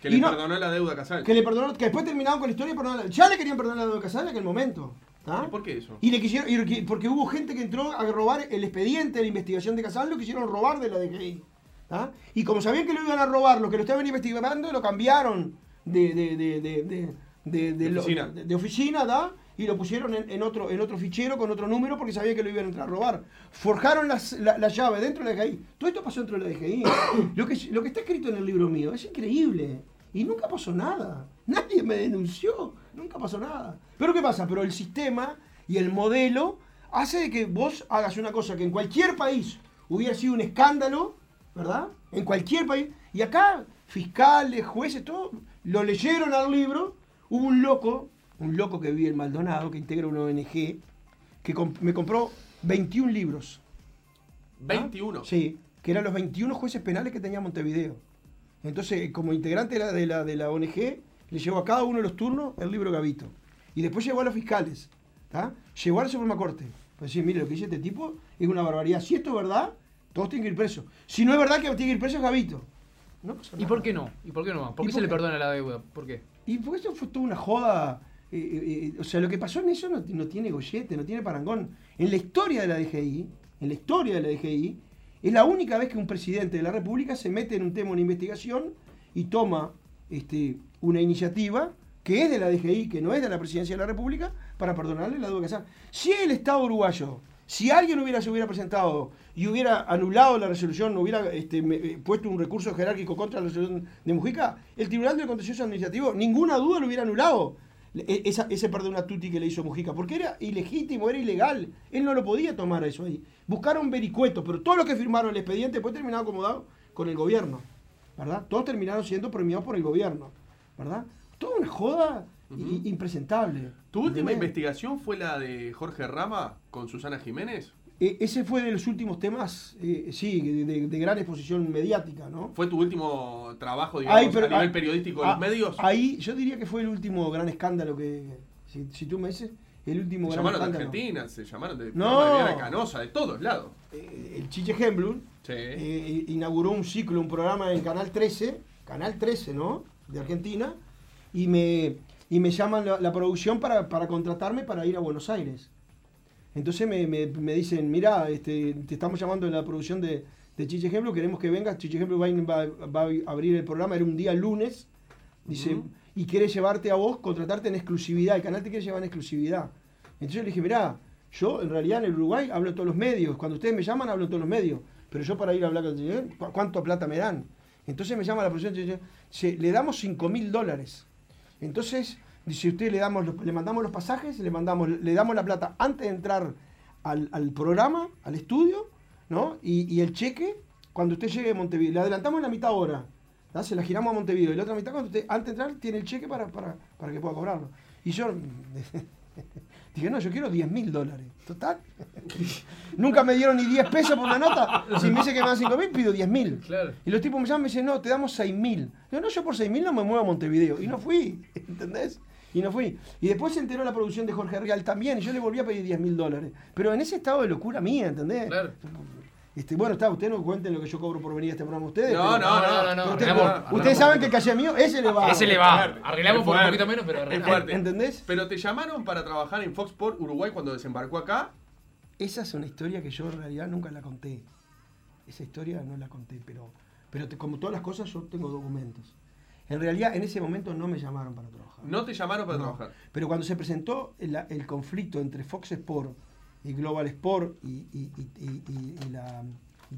Que le no- perdonó la deuda a Casal. que le perdonó, que después terminaron con la historia y perdonaron- Ya le querían perdonar la deuda Casal en aquel momento. ¿tá? ¿Y por qué eso? Y le quisieron, y porque hubo gente que entró a robar el expediente de la investigación de Casal, lo quisieron robar de la DGI. ¿tá? Y como sabían que lo iban a robar, los que lo estaban investigando, lo cambiaron de, de, de, de, de, lo- oficina. ¿tá? Y lo pusieron en, otro, en otro fichero con otro número porque sabían que lo iban a entrar a robar. Forjaron la, la llave dentro de la DGI. Todo esto pasó dentro de la DGI. lo, que, lo que está escrito en el libro mío es increíble. Y nunca pasó nada. Nadie me denunció. Nunca pasó nada. Pero ¿qué pasa? Pero el sistema y el modelo hace que vos hagas una cosa que en cualquier país hubiera sido un escándalo, ¿verdad? En cualquier país. Y acá, fiscales, jueces, todo, lo leyeron al libro. Hubo un loco, un loco que vive en Maldonado, que integra una ONG, que comp- me compró 21 libros. ¿ah? 21. Sí, que eran los 21 jueces penales que tenía Montevideo. Entonces, como integrante de la, de la, de la ONG, le llevó a cada uno de los turnos el libro Gavito. Y después llegó a los fiscales. ¿tá? Llegó a la Suprema Corte. Pues decir, mire, lo que dice este tipo es una barbaridad. Si esto es verdad, todos tienen que ir presos. Si no es verdad que tiene que ir preso es Gavito. No ¿Y por qué no? ¿Y por qué no? ¿Por ¿Y qué por se le perdona la deuda? ¿Por qué? Y porque eso fue toda una joda. O sea, lo que pasó en eso no, no tiene gollete, no tiene parangón. En la historia de la DGI, en la historia de la DGI, es la única vez que un presidente de la República se mete en un tema, una investigación, y toma este, una iniciativa que es de la DGI, que no es de la presidencia de la República, para perdonarle la deuda que hace. Si el Estado uruguayo, si alguien hubiera, se hubiera presentado y hubiera anulado la resolución, hubiera este, eh, puesto un recurso jerárquico contra la resolución de Mujica, el Tribunal de Contencioso Administrativo, ninguna duda lo hubiera anulado. E- Esa, ese perdón a tutti que le hizo Mujica, porque era ilegítimo, era ilegal. Él no lo podía tomar eso ahí. Buscaron vericuetos, pero todos los que firmaron el expediente después terminaron acomodados con el gobierno. ¿Verdad? Todos terminaron siendo premiados por el gobierno. ¿Verdad? Toda una joda impresentable. ¿Tu última ¿entendés? investigación fue la de Jorge Rama con Susana Jiménez? E- ese fue de los últimos temas, eh, sí, de, gran exposición mediática, ¿no? ¿Fue tu último trabajo, digamos, Ay, pero- a nivel ah, periodístico de ah, los medios? Ahí yo diría que fue el último gran escándalo que, si, si tú me dices, el último Se gran llamaron de. Argentina, se llamaron de, No. de Canosa, de todos lados. Eh, el Chiche Hemblum Sí. eh, inauguró un ciclo, un programa en Canal 13, Canal 13, ¿no? De Argentina, y me, y me llaman la, la producción para, para contratarme para ir a Buenos Aires. Entonces me, me- me dicen, mira, este, te estamos llamando de la producción de, de Chiche Ejemplo, queremos que vengas, Chiche Ejemplo va, a- va- va a abrir el programa, era un día lunes, dice, y quiere llevarte a vos, contratarte en exclusividad, el canal te quiere llevar en exclusividad. Entonces le dije, mira, yo en realidad en el Uruguay hablo en todos los medios, cuando ustedes me llaman hablo en todos los medios, pero yo para ir a hablar con el señor, ¿cu- ¿cuánto plata me dan? Entonces me llama la producción y dice, "Se- le damos 5 mil dólares. Entonces, dice usted, le, damos los- le mandamos los pasajes, le, mandamos, le damos la plata antes de entrar al, al programa, al estudio, ¿no? Y, y el cheque, cuando usted llegue a Montevideo, le adelantamos la mitad hora, ¿tá? se la giramos a Montevideo, y la otra mitad, cuando usted, antes de entrar, tiene el cheque para, para, para que pueda cobrarlo. Y yo dije, no, yo quiero 10 mil dólares. Total. Nunca me dieron ni 10 pesos por una nota. Si me dice que me dan 5 mil, pido 10 mil. Claro. Y los tipos me llaman y me dicen, no, te damos 6 mil. Digo, no, yo por 6 mil no me muevo a Montevideo. Y no fui, ¿entendés? Y no fui. Y después se enteró la producción de Jorge Real también, y yo le volví a pedir 10 mil dólares. Pero en ese estado de locura mía, ¿entendés? Claro. Este, bueno, está, ustedes no cuenten lo que yo cobro por venir a este programa ustedes. No, pero- no, no, no, no, pero no, ustedes, saben que el calle mío, ese le va. Ese le va. Arreglamos por un poquito menos, pero arreglamos. fuerte. ¿Entendés? Pero te llamaron para trabajar en Fox Sport Uruguay cuando desembarcó acá. Esa es una historia que yo en realidad nunca la conté. Esa historia no la conté, pero, pero te- como todas las cosas yo tengo documentos. En realidad en ese momento no me llamaron para trabajar. No te llamaron para No. trabajar. Pero cuando se presentó el, el conflicto entre Fox Sport y Global Sport y, y, y- y- la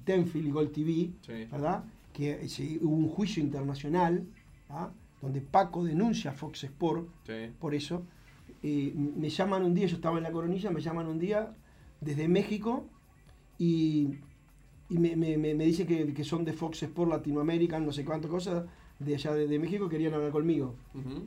Tenfield y Gold TV, Sí. ¿verdad? Que hubo un juicio internacional, ¿ah? donde Paco denuncia a Fox Sport Sí. por eso. eh, me llaman un día, yo estaba en la coronilla, me llaman un día desde México y, y me, me, me, me dice que, que son de Fox Sport Latinoamérica, no sé cuántas cosas, de allá de, de México, querían hablar conmigo.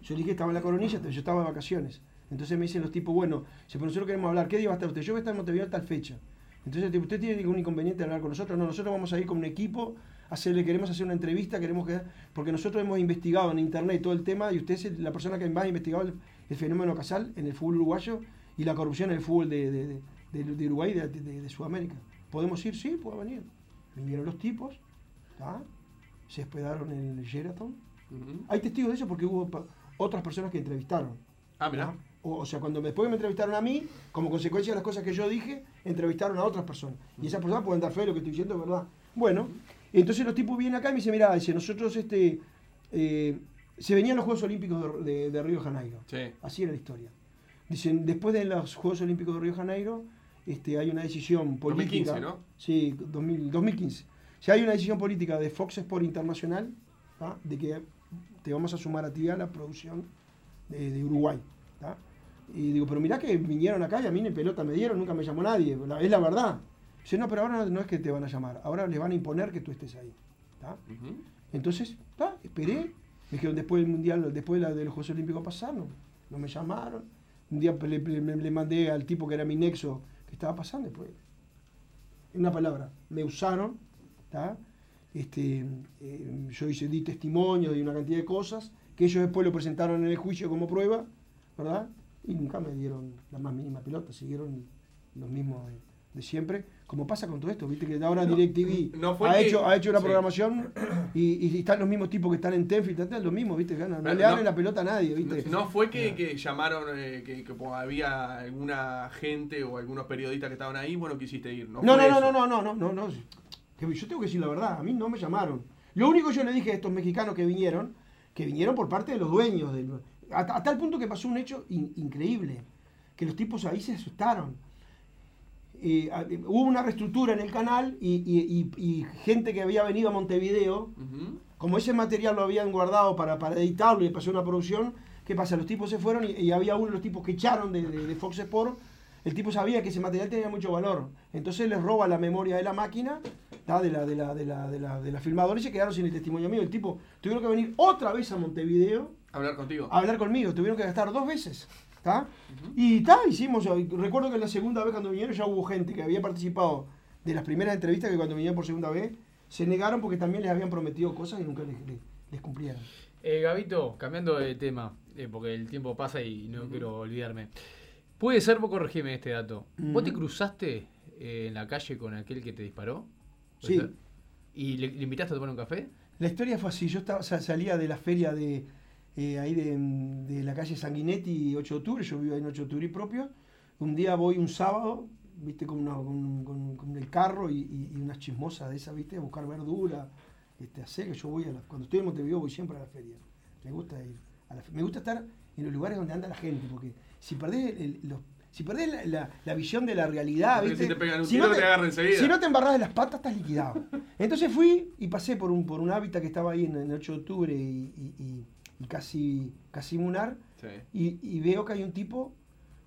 Yo dije estaba en la coronilla, yo estaba de vacaciones. Entonces me dicen los tipos, bueno, si por nosotros queremos hablar, ¿qué día va a estar usted? Yo voy a estar en Montevideo tal fecha. Entonces, ¿usted tiene ningún inconveniente de hablar con nosotros? No, nosotros vamos a ir con un equipo, hacerle, queremos hacer una entrevista, queremos que... Porque nosotros hemos investigado en internet todo el tema y usted es la persona que más ha investigado el, el fenómeno casal en el fútbol uruguayo y la corrupción en el fútbol de, de- de- de- Uruguay y de, Sudamérica. ¿Podemos ir? Sí, puede venir. Vinieron los tipos, ¿tá? Se hospedaron en el Sheraton. Hay testigos de eso porque hubo otras personas que entrevistaron. Ah, mirá. O, o sea, cuando después me entrevistaron a mí, como consecuencia de las cosas que yo dije, entrevistaron a otras personas. Y esas personas pueden dar fe de lo que estoy diciendo, verdad. Bueno, entonces los tipos vienen acá y me dicen, mira, dice, nosotros este eh, se venían los Juegos Olímpicos de, de- de Río Janeiro. Sí. Así era la historia. Dicen, después de los Juegos Olímpicos de Río Janeiro, este, hay una decisión política. 2015, ¿no? Sí, 2000 2015. Si hay una decisión política de Fox Sport Internacional, ¿tá? de que te vamos a sumar a ti a la producción de, de Uruguay. ¿tá? Y digo, pero mirá que vinieron acá y a mí ni pelota me dieron, nunca me llamó nadie. La- es la verdad. Dice, no, pero ahora no es que te van a llamar, ahora les van a imponer que tú estés ahí. ¿tá? Ujú. Entonces, ta, esperé. Me dijeron después del Mundial, después de, la- de los Juegos Olímpicos pasaron. No me llamaron. Un día le, le- le- le mandé al tipo que era mi nexo que estaba pasando. Después, en una palabra, me usaron. ¿Tá? Este, eh, yo hice, di testimonio de una cantidad de cosas que ellos después lo presentaron en el juicio como prueba, ¿verdad? Y nunca me dieron la más mínima pelota, siguieron los mismos de, de siempre. Como pasa con todo esto, viste que ahora No, DirecTV no ha, que- hecho, ha hecho una sí. programación y, y están los mismos tipos que están en Tenfield, están los mismos, ¿viste? No, le no- abren la pelota a nadie, ¿viste? No, fue que, que llamaron, eh, que, que había alguna gente o algunos periodistas que estaban ahí, bueno, quisiste ir. No, No, no, no, no, no, no, no, no. Que yo tengo que decir la verdad, a mí no me llamaron. Lo único que yo le dije a estos mexicanos que vinieron, que vinieron por parte de los dueños, del, hasta, a tal punto que pasó un hecho in- increíble, que los tipos ahí se asustaron. Eh, eh, hubo una reestructura en el canal y, y- y- y gente que había venido a Montevideo Ujú. como ese material lo habían guardado para, para editarlo y pasó una producción, ¿qué pasa? Los tipos se fueron y, y había uno de los tipos que echaron de, de- de Fox Sport. El tipo sabía que ese material tenía mucho valor. Entonces les roba la memoria de la máquina, ¿tá? de la, de la, de la, de la, de la filmadora y se quedaron sin el testimonio mío. El tipo tuvieron que venir otra vez a Montevideo Hablar contigo. a hablar conmigo. Tuvieron que gastar dos veces. ¿tá? Y ta, hicimos. Recuerdo que la segunda vez cuando vinieron ya hubo gente que había participado de las primeras entrevistas que cuando vinieron por segunda vez se negaron porque también les habían prometido cosas y nunca les, les- les cumplieron. Eh, Gabito, cambiando de tema, eh, porque el tiempo pasa y no quiero olvidarme. Puede ser, vos corregime este dato. ¿Vos te cruzaste eh, en la calle con aquel que te disparó? ¿Puede Sí. ser? ¿Y le, le invitaste a tomar un café? La historia fue así, yo estaba, sa- salía de la feria de eh, ahí de, de la calle Sanguinetti 8 de octubre, yo vivo ahí en 8 de octubre y propio. Un día voy un sábado, viste, con, una- con, con- con el carro y, y- y unas chismosas de esas, viste, a buscar verdura, este, hacer que yo voy a la, cuando estoy en Montevideo voy siempre a la feria. Me gusta ir a la me gusta estar en los lugares donde anda la gente, porque si perdés el- los- si perdés la, la- la visión de la realidad, Porque ¿viste? si te pegan un Si tiro, no te agarran enseguida. Si no te embarras de las patas, estás liquidado. Entonces fui y pasé por un, por un hábitat que estaba ahí en el 8 de octubre y, y- y- y casi, casi Munar, Sí. y, y veo que hay un tipo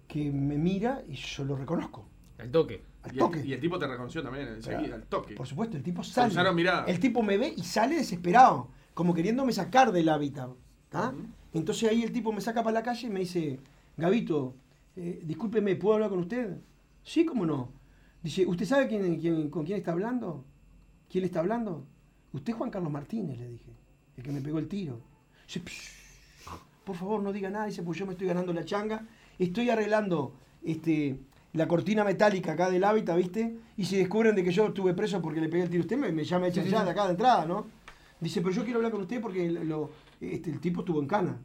que me mira y yo lo reconozco. Al toque. Al Y toque. el, y el tipo te reconoció también enseguida, al toque. Por supuesto, el tipo sale. Mirada. El tipo me ve y sale desesperado, como queriéndome sacar del hábitat. ¿tá? Ujú. Entonces ahí el tipo me saca para la calle y me dice, Gabito, eh, discúlpeme, ¿puedo hablar con usted? Sí, cómo no. Dice, ¿usted sabe quién, quién- con quién está hablando? ¿Quién le está hablando? Usted es Juan Carlos Martínez, le dije, el que me pegó el tiro. Dice, "Psh, por favor, no diga nada, dice, pues yo me estoy ganando la changa. Estoy arreglando este, la cortina metálica acá del hábitat, ¿viste? Y si descubren de que yo estuve preso porque le pegué el tiro a usted, me, me llama echan Sí, sí. de acá de entrada, ¿no? Dice, pero yo quiero hablar con usted porque lo- este, el tipo estuvo en cana.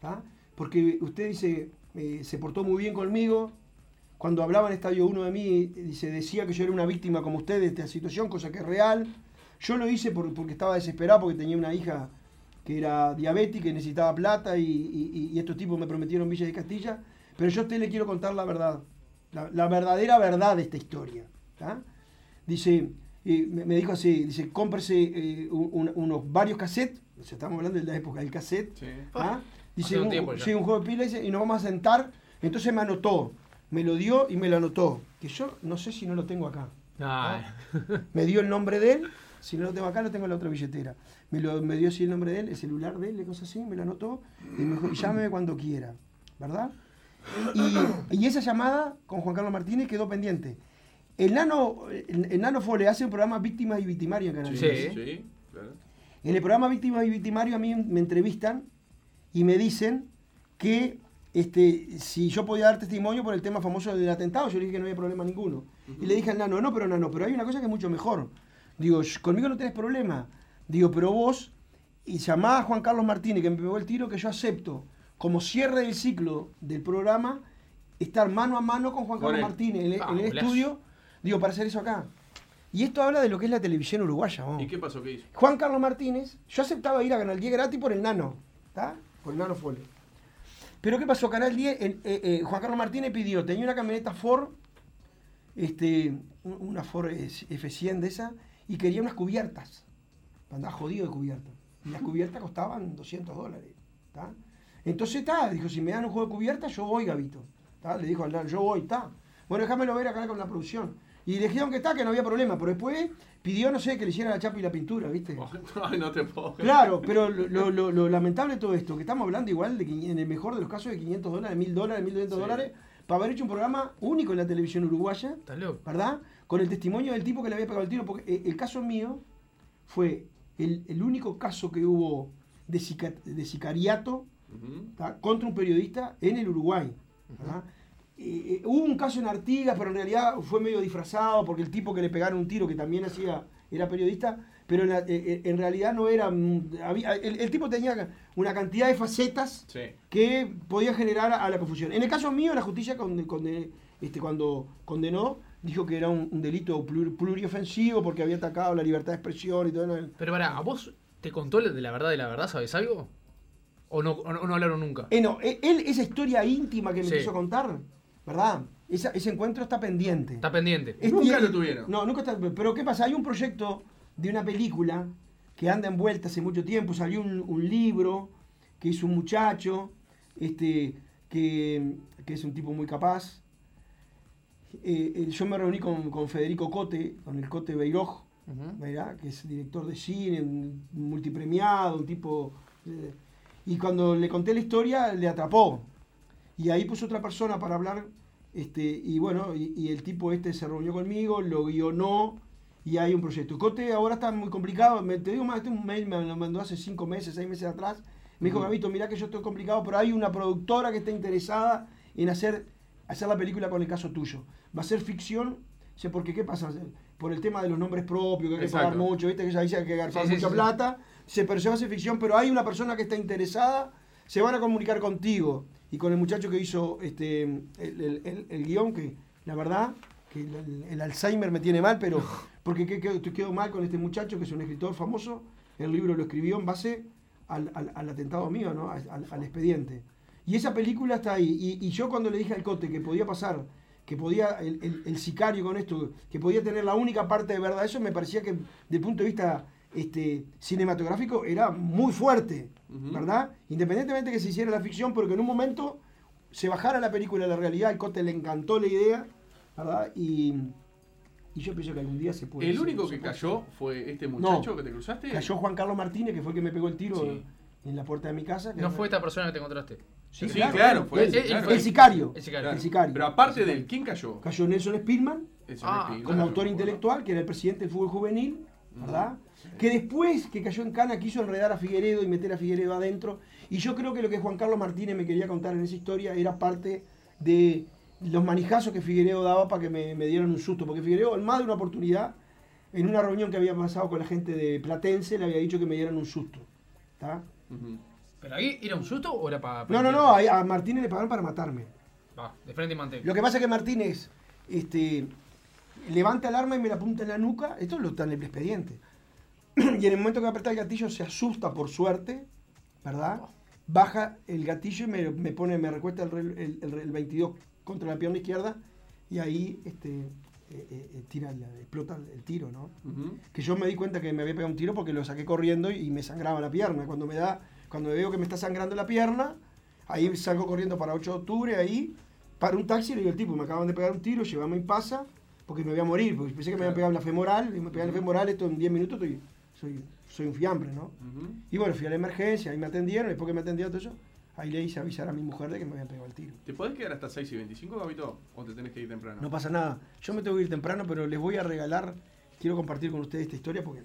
¿tá? Porque usted dice, eh, se portó muy bien conmigo. Cuando hablaba en Estadio 1 de mí, dice, decía que yo era una víctima como usted de esta situación, cosa que es real. Yo lo hice por- porque estaba desesperado, porque tenía una hija que era diabética y necesitaba plata y, y- y estos tipos me prometieron Villa de Castilla. Pero yo a usted le quiero contar la verdad, la, la verdadera verdad de esta historia. ¿tá? Dice, me, me dijo así, dice, cómprese eh, un- un- unos varios cassettes, o sea, estamos hablando de la época del cassette, Sí. ¿ah? Dice, un un, sí, un juego de pila dice, y nos vamos a sentar. Entonces me anotó, me lo dio y me lo anotó. Que yo no sé si no lo tengo acá. Ah, Me dio el nombre de él, si no lo tengo acá, lo tengo en la otra billetera. Me, lo, me dio así el nombre de él, el celular de él, y cosas así, me lo anotó, y me dijo, llámeme cuando quiera, ¿verdad? Y, y esa llamada con Juan Carlos Martínez quedó pendiente. El Nano, el, el Nano Fole hace un programa Víctimas y Victimarios en Canal Sí. 10. Sí, claro. En el programa Víctimas y Victimarios a mí me entrevistan y me dicen que este, si yo podía dar testimonio por el tema famoso del atentado, yo le dije que no había problema ninguno. Y le dije al nano, no, pero nano, pero hay una cosa que es mucho mejor. Digo, "Sh, conmigo no tenés problema. Digo, pero vos, y llamá a Juan Carlos Martínez, que me pegó el tiro, que yo acepto, como cierre del ciclo del programa, estar mano a mano con Juan Carlos. Martínez en, el- Ah, en el golazo. estudio, digo, para hacer eso acá. Y esto habla de lo que es la televisión uruguaya. vos. ¿Y qué pasó? ¿Qué hizo? Juan Carlos Martínez, yo aceptaba ir a Canal 10 gratis por el nano, ¿está? El nano Fole. Pero ¿qué pasó? Canal 10, el- eh, eh, Juan Carlos Martínez pidió, tenía una camioneta Ford, este, un- una Ford F100 de esa, y quería unas cubiertas. Andaba jodido de cubiertas. Y las cubiertas costaban 200 dólares, ¿está? Entonces está, dijo, si me dan un juego de cubiertas, yo voy, Gavito. ¿tá? Le dijo al nano, yo voy, está. Bueno, déjamelo ver acá con la producción. Y le dijeron que está, que no había problema, pero después pidió, no sé, que le hiciera la chapa y la pintura, ¿viste? Ay, no te puedo. Claro, pero lo, lo- lo- lo lamentable de todo esto, que estamos hablando igual de que en el mejor de los casos de 500 dólares, 1000 dólares, 1200 Sí. dólares, para haber hecho un programa único en la televisión uruguaya. ¿verdad? Con el testimonio del tipo que le había pegado el tiro, porque eh, el caso mío fue el, el único caso que hubo de, sica- de sicariato contra un periodista en el Uruguay. ¿verdad? Eh, eh, hubo un caso en Artigas, pero en realidad fue medio disfrazado porque el tipo que le pegaron un tiro, que también hacía, era periodista, pero en, la- eh, eh, en realidad no era. mm, había- el, el tipo tenía una cantidad de facetas Sí. que podía generar a, a la confusión. En el caso mío, la justicia conde- conde- este, cuando condenó, dijo que era un, un delito plur- pluriofensivo porque había atacado la libertad de expresión y todo. ¿no? Pero pará, ¿a vos te contó de la verdad de la verdad? ¿Sabes algo? ¿O no, o no, hablaron nunca? Eh, no, él, esa historia íntima que me Sí. quiso contar, ¿verdad? Esa- ese encuentro está pendiente. Está pendiente. Es- Nunca y- lo tuvieron. No, nunca está. Pero ¿qué pasa? Hay un proyecto de una película que anda en vuelta hace mucho tiempo. Salió un, un libro que hizo un muchacho, este, que, que es un tipo muy capaz. Eh, eh, yo me reuní con, con Federico Cote, con el Cote Beiroj. ¿verdad? que es director de cine, un multipremiado, un tipo... eh, y cuando le conté la historia, le atrapó. Y ahí puso otra persona para hablar, este, y bueno, y, y el tipo este se reunió conmigo, lo guionó, y hay un proyecto. Cote ahora está muy complicado, me, te digo más, este un mail me lo mandó hace cinco meses, seis meses atrás, me dijo. Gabito, mirá que yo estoy complicado, pero hay una productora que está interesada en hacer, hacer la película con el caso tuyo. Va a ser ficción, sé porque qué pasa, por el tema de los nombres propios, que hay que Exacto. pagar mucho, viste que ya dice que hay que gastar Sí, mucha sí, sí. plata, se, pero se va a hacer ficción, pero hay una persona que está interesada, se van a comunicar contigo y con el muchacho que hizo este el, el- el- el guion, que la verdad, que el, Alzheimer me tiene mal, pero porque que- que- quedo mal con este muchacho que es un escritor famoso, el libro lo escribió en base al, al- al atentado mío, ¿no? al, expediente. Y esa película está ahí. Y, y yo cuando le dije al Cote que podía pasar, que podía el, el- sicario con esto, que podía tener la única parte de verdad, eso me parecía que, desde el punto de vista este, cinematográfico, era muy fuerte. ¿verdad? Independientemente que se hiciera la ficción, pero que en un momento se bajara la película a la realidad, al Cote le encantó la idea, ¿verdad? Y, y yo pienso que algún día se puede. El único que cayó fue este muchacho No. que te cruzaste. Cayó Juan Carlos Martínez, que fue el que me pegó el tiro Sí. en la puerta de mi casa. que No era- fue esta persona que te encontraste. Sí, Sí, claro, fue él, claro. el sicario. El sicario. El sicario. Pero aparte del, ¿quién cayó? Cayó Nelson Spillman Ah, como claro, autor intelectual, que era el presidente del fútbol juvenil, ¿verdad? Que después que cayó en Cana quiso enredar a Figueredo y meter a Figueredo adentro. Y yo creo que lo que Juan Carlos Martínez me quería contar en esa historia era parte de los manijazos que Figueredo daba para que me, me dieran un susto. Porque Figueredo, en más de una oportunidad, en una reunión que había pasado con la gente de Platense, le había dicho que me dieran un susto. ¿tá? Ujú. ¿Pero ahí era un susto o era para.? No, no, no, a, a Martínez le pagaron para matarme. Va, de frente y manteca. Lo que pasa es que Martínez este, levanta el arma y me la apunta en la nuca. Esto lo está en el expediente. y en el momento que aprieta el gatillo se asusta por suerte, ¿verdad? Baja el gatillo y me, me pone, me recuesta el, el- el- el 22 contra la pierna izquierda y ahí este, eh, eh, eh, tira explota el, tiro, ¿no? Que yo me di cuenta que me había pegado un tiro porque lo saqué corriendo y me sangraba la pierna. Cuando me da, cuando veo que me está sangrando la pierna, ahí salgo corriendo para 8 de octubre, ahí para un taxi y le digo al tipo, me acaban de pegar un tiro, llévame y pasa, porque me voy a morir, porque pensé que me habían pegado en la femoral, y me pegan en la femoral, esto en 10 minutos estoy, soy, soy un fiambre, ¿no? Ujú. Y bueno, fui a la emergencia, ahí me atendieron, después que me atendieron todo eso, ahí le hice avisar a mi mujer de que me habían pegado el tiro. ¿Te podés quedar hasta 6 y 25, Gabito? ¿O te tenés que ir temprano? No pasa nada. Yo me tengo que ir temprano, pero les voy a regalar, quiero compartir con ustedes esta historia porque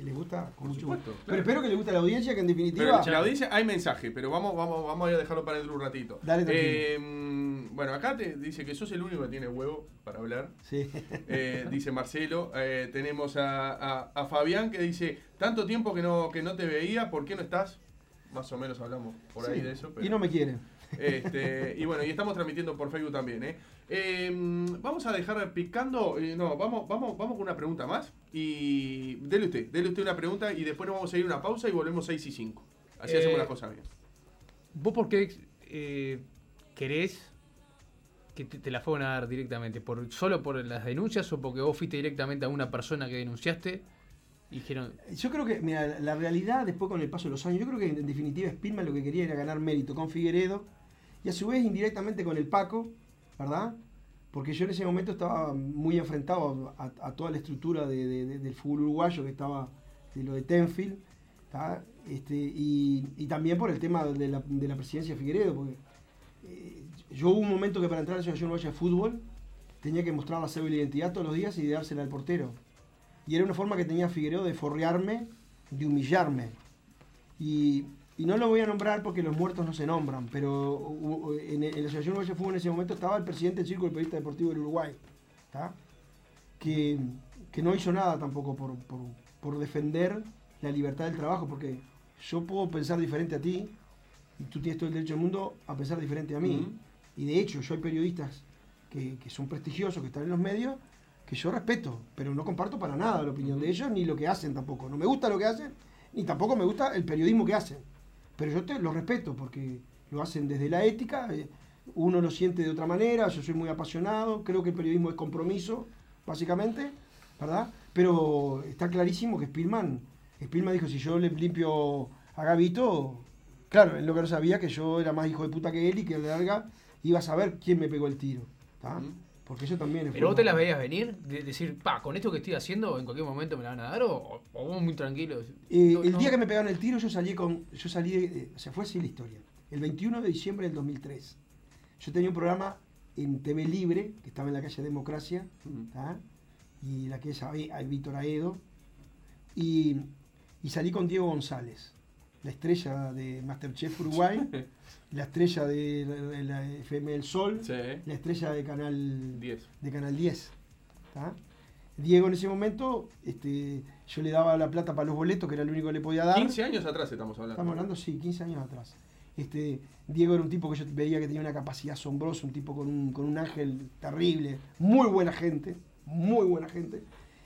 si les gusta, con mucho gusto. claro. Pero espero que les guste a la audiencia, que en Pero definitiva... en la audiencia hay mensaje, pero vamos, vamos, vamos a dejarlo para dentro de un ratito. Dale. Eh, bueno, acá te dice que sos el único que tiene huevo para hablar. Sí. Eh, dice Marcelo. Eh, tenemos a, a- a Fabián que dice, tanto tiempo que no, que no te veía, ¿por qué no estás? Más o menos hablamos por ahí de eso. pero- Y no me quieren. Este, y bueno, y estamos transmitiendo por Facebook también, ¿eh? Eh, vamos a dejar picando. eh, no, vamos, vamos, vamos con una pregunta más. Y dele usted, dele usted una pregunta y después nos vamos a ir a una pausa y volvemos 6 y 5. Así Eh, hacemos las cosas bien. ¿Vos por qué eh, querés que te, te la fueron a dar directamente? ¿Por, ¿Solo por las denuncias o porque vos fuiste directamente a una persona que denunciaste y dijeron, Yo creo que, mira, la realidad después con el paso de los años, yo creo que en definitiva Spilman lo que quería era ganar mérito con Figueredo y a su vez indirectamente con el Paco, ¿verdad? Porque yo en ese momento estaba muy enfrentado a, a toda la estructura de- de- de- del fútbol uruguayo que estaba de lo de Tenfield. Este, y, también por el tema de la, de presidencia de Figueredo, porque eh, yo hubo un momento que para entrar a la Asociación Uruguaya de Fútbol tenía que mostrar la cédula de identidad todos los días y dársela al portero. Y era una forma que tenía Figueroa de forrearme, de humillarme. Y, y no lo voy a nombrar porque los muertos no se nombran, pero en, en la Asociación Uruguaya de Fútbol en ese momento estaba el presidente del Círculo Periodista Deportivo del Uruguay, ¿tá? que, que no hizo nada tampoco por, por- por defender la libertad del trabajo, porque yo puedo pensar diferente a ti y tú tienes todo el derecho del mundo a pensar diferente a mí. Y de hecho, yo hay periodistas que, que son prestigiosos, que están en los medios, que yo respeto, pero no comparto para nada la opinión de ellos ni lo que hacen tampoco. No me gusta lo que hacen, ni tampoco me gusta el periodismo que hacen. Pero yo te lo respeto porque lo hacen desde la ética, eh, uno lo siente de otra manera, yo soy muy apasionado, creo que el periodismo es compromiso, básicamente, ¿verdad? Pero está clarísimo que Spillman, Spillman dijo, si yo le limpio a Gavito, claro, él lo que no sabía que yo era más hijo de puta que él y que a la larga iba a saber quién me pegó el tiro. Porque también. ¿pero vos te las veías venir? De decir, pa, con esto que estoy haciendo, en cualquier momento me la van a dar, o, o vos muy tranquilo. Eh, No, el no. día que me pegaron el tiro, yo salí con. Yo salí. de- se fue así la historia. El 21 de diciembre del 2003. Yo tenía un programa en TV Libre, que estaba en la calle Democracia, y la que es Víctor Aedo. Y, y salí con Diego González, la estrella de Masterchef Uruguay, la estrella de la, de la FM El Sol, Sí, la estrella de Canal 10. de Canal 10. ¿tá? Diego en ese momento, este, yo le daba la plata para los boletos, que era lo único que le podía dar. 15 años atrás estamos hablando. Estamos hablando, sí, 15 años atrás. Este, Diego era un tipo que yo veía que tenía una capacidad asombrosa, un tipo con un, con un ángel terrible, muy buena gente, muy buena gente.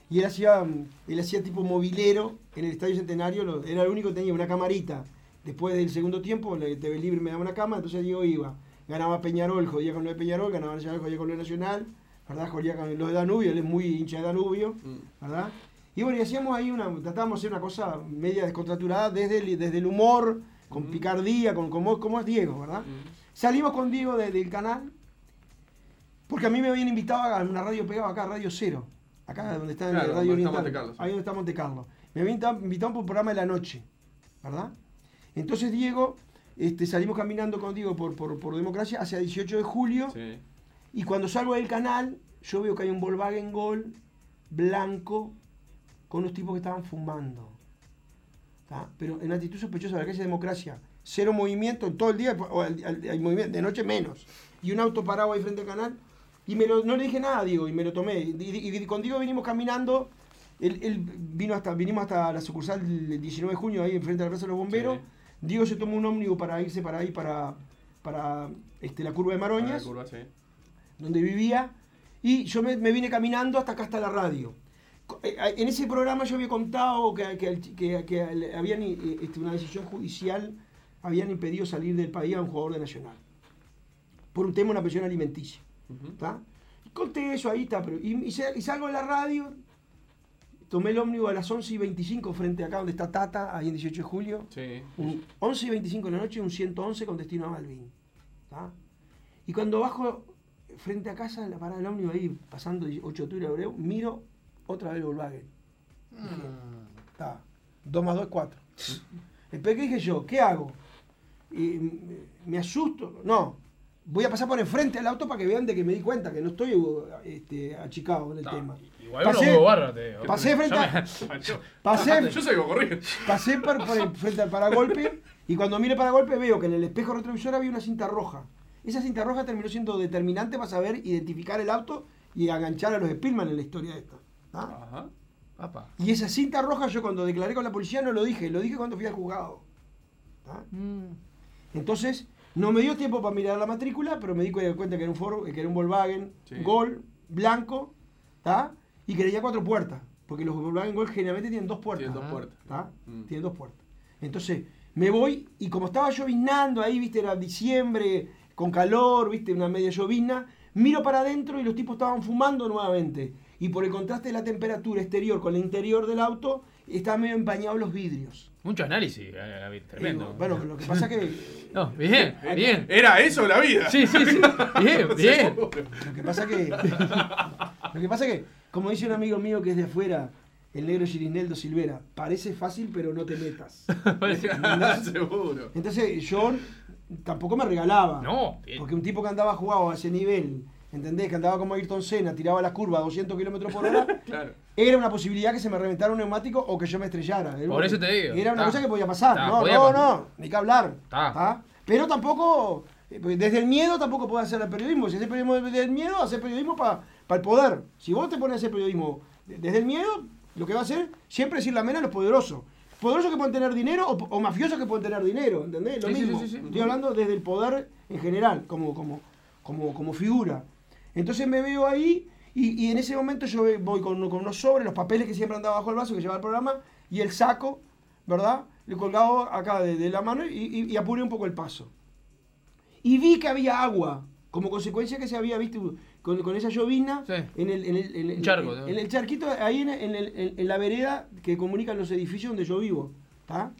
Y él hacía, mm, él hacía tipo movilero en el Estadio Centenario, lo- era el único que tenía una camarita. Después del segundo tiempo, la TV Libre me daba una cama, entonces Diego iba. Ganaba Peñarol, jodía con lo de Peñarol, ganaba Nacional, jodía con lo de Nacional, ¿verdad? Jodía con lo de Danubio, él es muy hincha de Danubio. Mm. ¿verdad? Y bueno, y hacíamos ahí una, tratábamos de hacer una cosa media descontracturada desde el, desde el humor, con Ujú. picardía, con como, como es Diego, ¿verdad? Mm. Salimos con Diego de- del canal, porque a mí me habían invitado a una radio pegada acá, Radio Cero, acá donde está Claro, el Radio donde está Oriental, sí. ahí donde está Monte Carlo. Me habían invitado, por un programa de la noche, ¿verdad? Entonces Diego, este, salimos caminando con Diego por, por, por Democracia hacia 18 de julio, Sí. y cuando salgo del canal, yo veo que hay un Volkswagen Gol blanco con unos tipos que estaban fumando. ¿tá? Pero en actitud sospechosa de la calle Democracia. Cero movimiento en todo el día, o al- al- hay movimiento, de noche menos. Y un auto parado ahí frente al canal. Y me lo- no le dije nada, Diego, y me lo tomé. Y, y- y con Diego vinimos caminando. Él, él vino hasta, vinimos hasta la sucursal del 19 de junio, ahí enfrente de la Plaza de los Bomberos. Sí. Diego se tomó un ómnibus para irse para ahí, para, para este, la curva de Ah, Maroñas curva, sí. donde vivía, y yo me, me vine caminando hasta acá, hasta la radio. Eh, En ese programa yo había contado que, que, que- habían, eh, este, una decisión judicial, habían impedido salir del país a un jugador de Nacional, por un tema de una pensión alimenticia. ¿Está? Y conté eso ahí, está, pero, y, y salgo en la radio, tomé el ómnibus a las 11 y 25 frente a acá donde está Tata, ahí en 18 de julio, Sí. un 11 y 25 de la noche, un 111 con destino a Malvin. ¿tá? Y cuando bajo, frente a casa, en la parada del ómnibus ahí, pasando 8 de octubre Abreu, miro otra vez el Volkswagen. Está, 2 más 2 es 4. Después, ¿qué dije yo? ¿Qué hago? Y, mm, ¿Me asusto? No. Voy a pasar por enfrente del auto para que vean de que me di cuenta que no estoy este, achicado en el tema. Igual Pasé- huevos barra, te digo. pasé frente Yo a- me- Yo, Pasé, yo salgo corriendo. pasé por, por el- frente al paragolpe y cuando mire paragolpe veo que en el espejo retrovisor había una cinta roja. Esa cinta roja terminó siendo determinante para saber identificar el auto y enganchar a los Spillman en la historia esta. ¿ah? Ajá. Papá. Y esa cinta roja yo cuando declaré con la policía no lo dije, lo dije cuando fui al juzgado. ¿ah? Entonces, no me dio tiempo para mirar la matrícula, pero me di cu- cuenta que era un Ford, que era un Volkswagen Sí. Gol blanco, ¿tá? Y que tenía cuatro puertas, porque los Volkswagen Gol generalmente tienen dos puertas. Tienen dos puertas. ¿tá? Mm. Tienen dos puertas. Entonces, me voy y como estaba lloviznando ahí, viste, era diciembre, con calor, viste, una media llovizna, miro para adentro y los tipos estaban fumando nuevamente. Y por el contraste de la temperatura exterior con el interior del auto, estaban medio empañados los vidrios. Mucho análisis, eh, tremendo. Eh, bueno, lo que pasa que No, bien, bien. Era eso la vida. Sí, sí, sí. Bien, bien. Lo que pasa que. lo que pasa que, como dice un amigo mío que es de afuera, el negro Girineldo Silvera, parece fácil, pero no te metas. Parece- Seguro. Entonces yo tampoco me regalaba. No, bien. Porque un tipo que andaba jugado a ese nivel, ¿entendés? Que andaba como Ayrton Senna, tiraba la curva a 200 kilómetros por hora, Claro. era una posibilidad que se me reventara un neumático o que yo me estrellara. Era Por eso te digo. Era una cosa que podía pasar. No, podía no, pasar. no, ni que hablar. Pero tampoco, eh, porque desde el miedo tampoco puede hacer el periodismo. Si haces periodismo desde el miedo, hacer periodismo para el poder. Si vos te pones a hacer periodismo de- desde el miedo, lo que va a hacer siempre es decir la mena a los poderosos. Poderosos que pueden tener dinero o, o mafiosos que pueden tener dinero, ¿entendés? Lo Sí, mismo. sí, sí, sí. Estoy hablando desde el poder en general, como, como, como, como figura. Entonces me veo ahí y, y en ese momento yo voy con, con unos sobres, los papeles que siempre andaba bajo el brazo que llevaba el programa y el saco, ¿verdad? Le colgado acá de, de la mano y, y- y apuré un poco el paso. Y vi que había agua, como consecuencia que se había visto con, con esa llovizna Sí. en, el, en, el, en el- charco, en- el charquito, ahí en, en el- en- en la vereda que comunican los edificios donde yo vivo. ¿tá?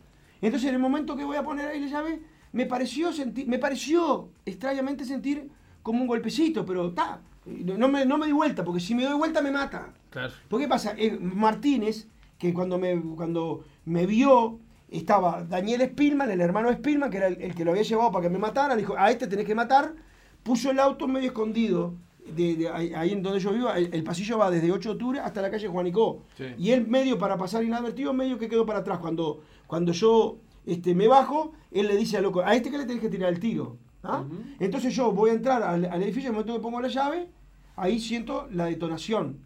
Entonces en el momento que voy a poner ahí la llave, me pareció sentir, me pareció extrañamente sentir como un golpecito, pero está. No, me, no me di vuelta, porque si me doy vuelta me mata. Claro. ¿Por qué pasa? Eh, Martínez, que cuando me, cuando me vio, estaba Daniel Spillman, el hermano de Spillman, que era el, el que lo había llevado para que me matara, dijo, a este tenés que matar, puso el auto medio escondido, de, de ahí, ahí en donde yo vivo, el, el pasillo va desde 8 de octubre hasta la calle Juanicó. Sí. Y él medio para pasar inadvertido, medio que quedó para atrás. Cuando, cuando yo este, me bajo, él le dice al loco, a este que le tenés que tirar el tiro. ¿Ah? Ujú. Entonces yo voy a entrar al, al edificio, en el momento que pongo la llave, ahí siento la detonación.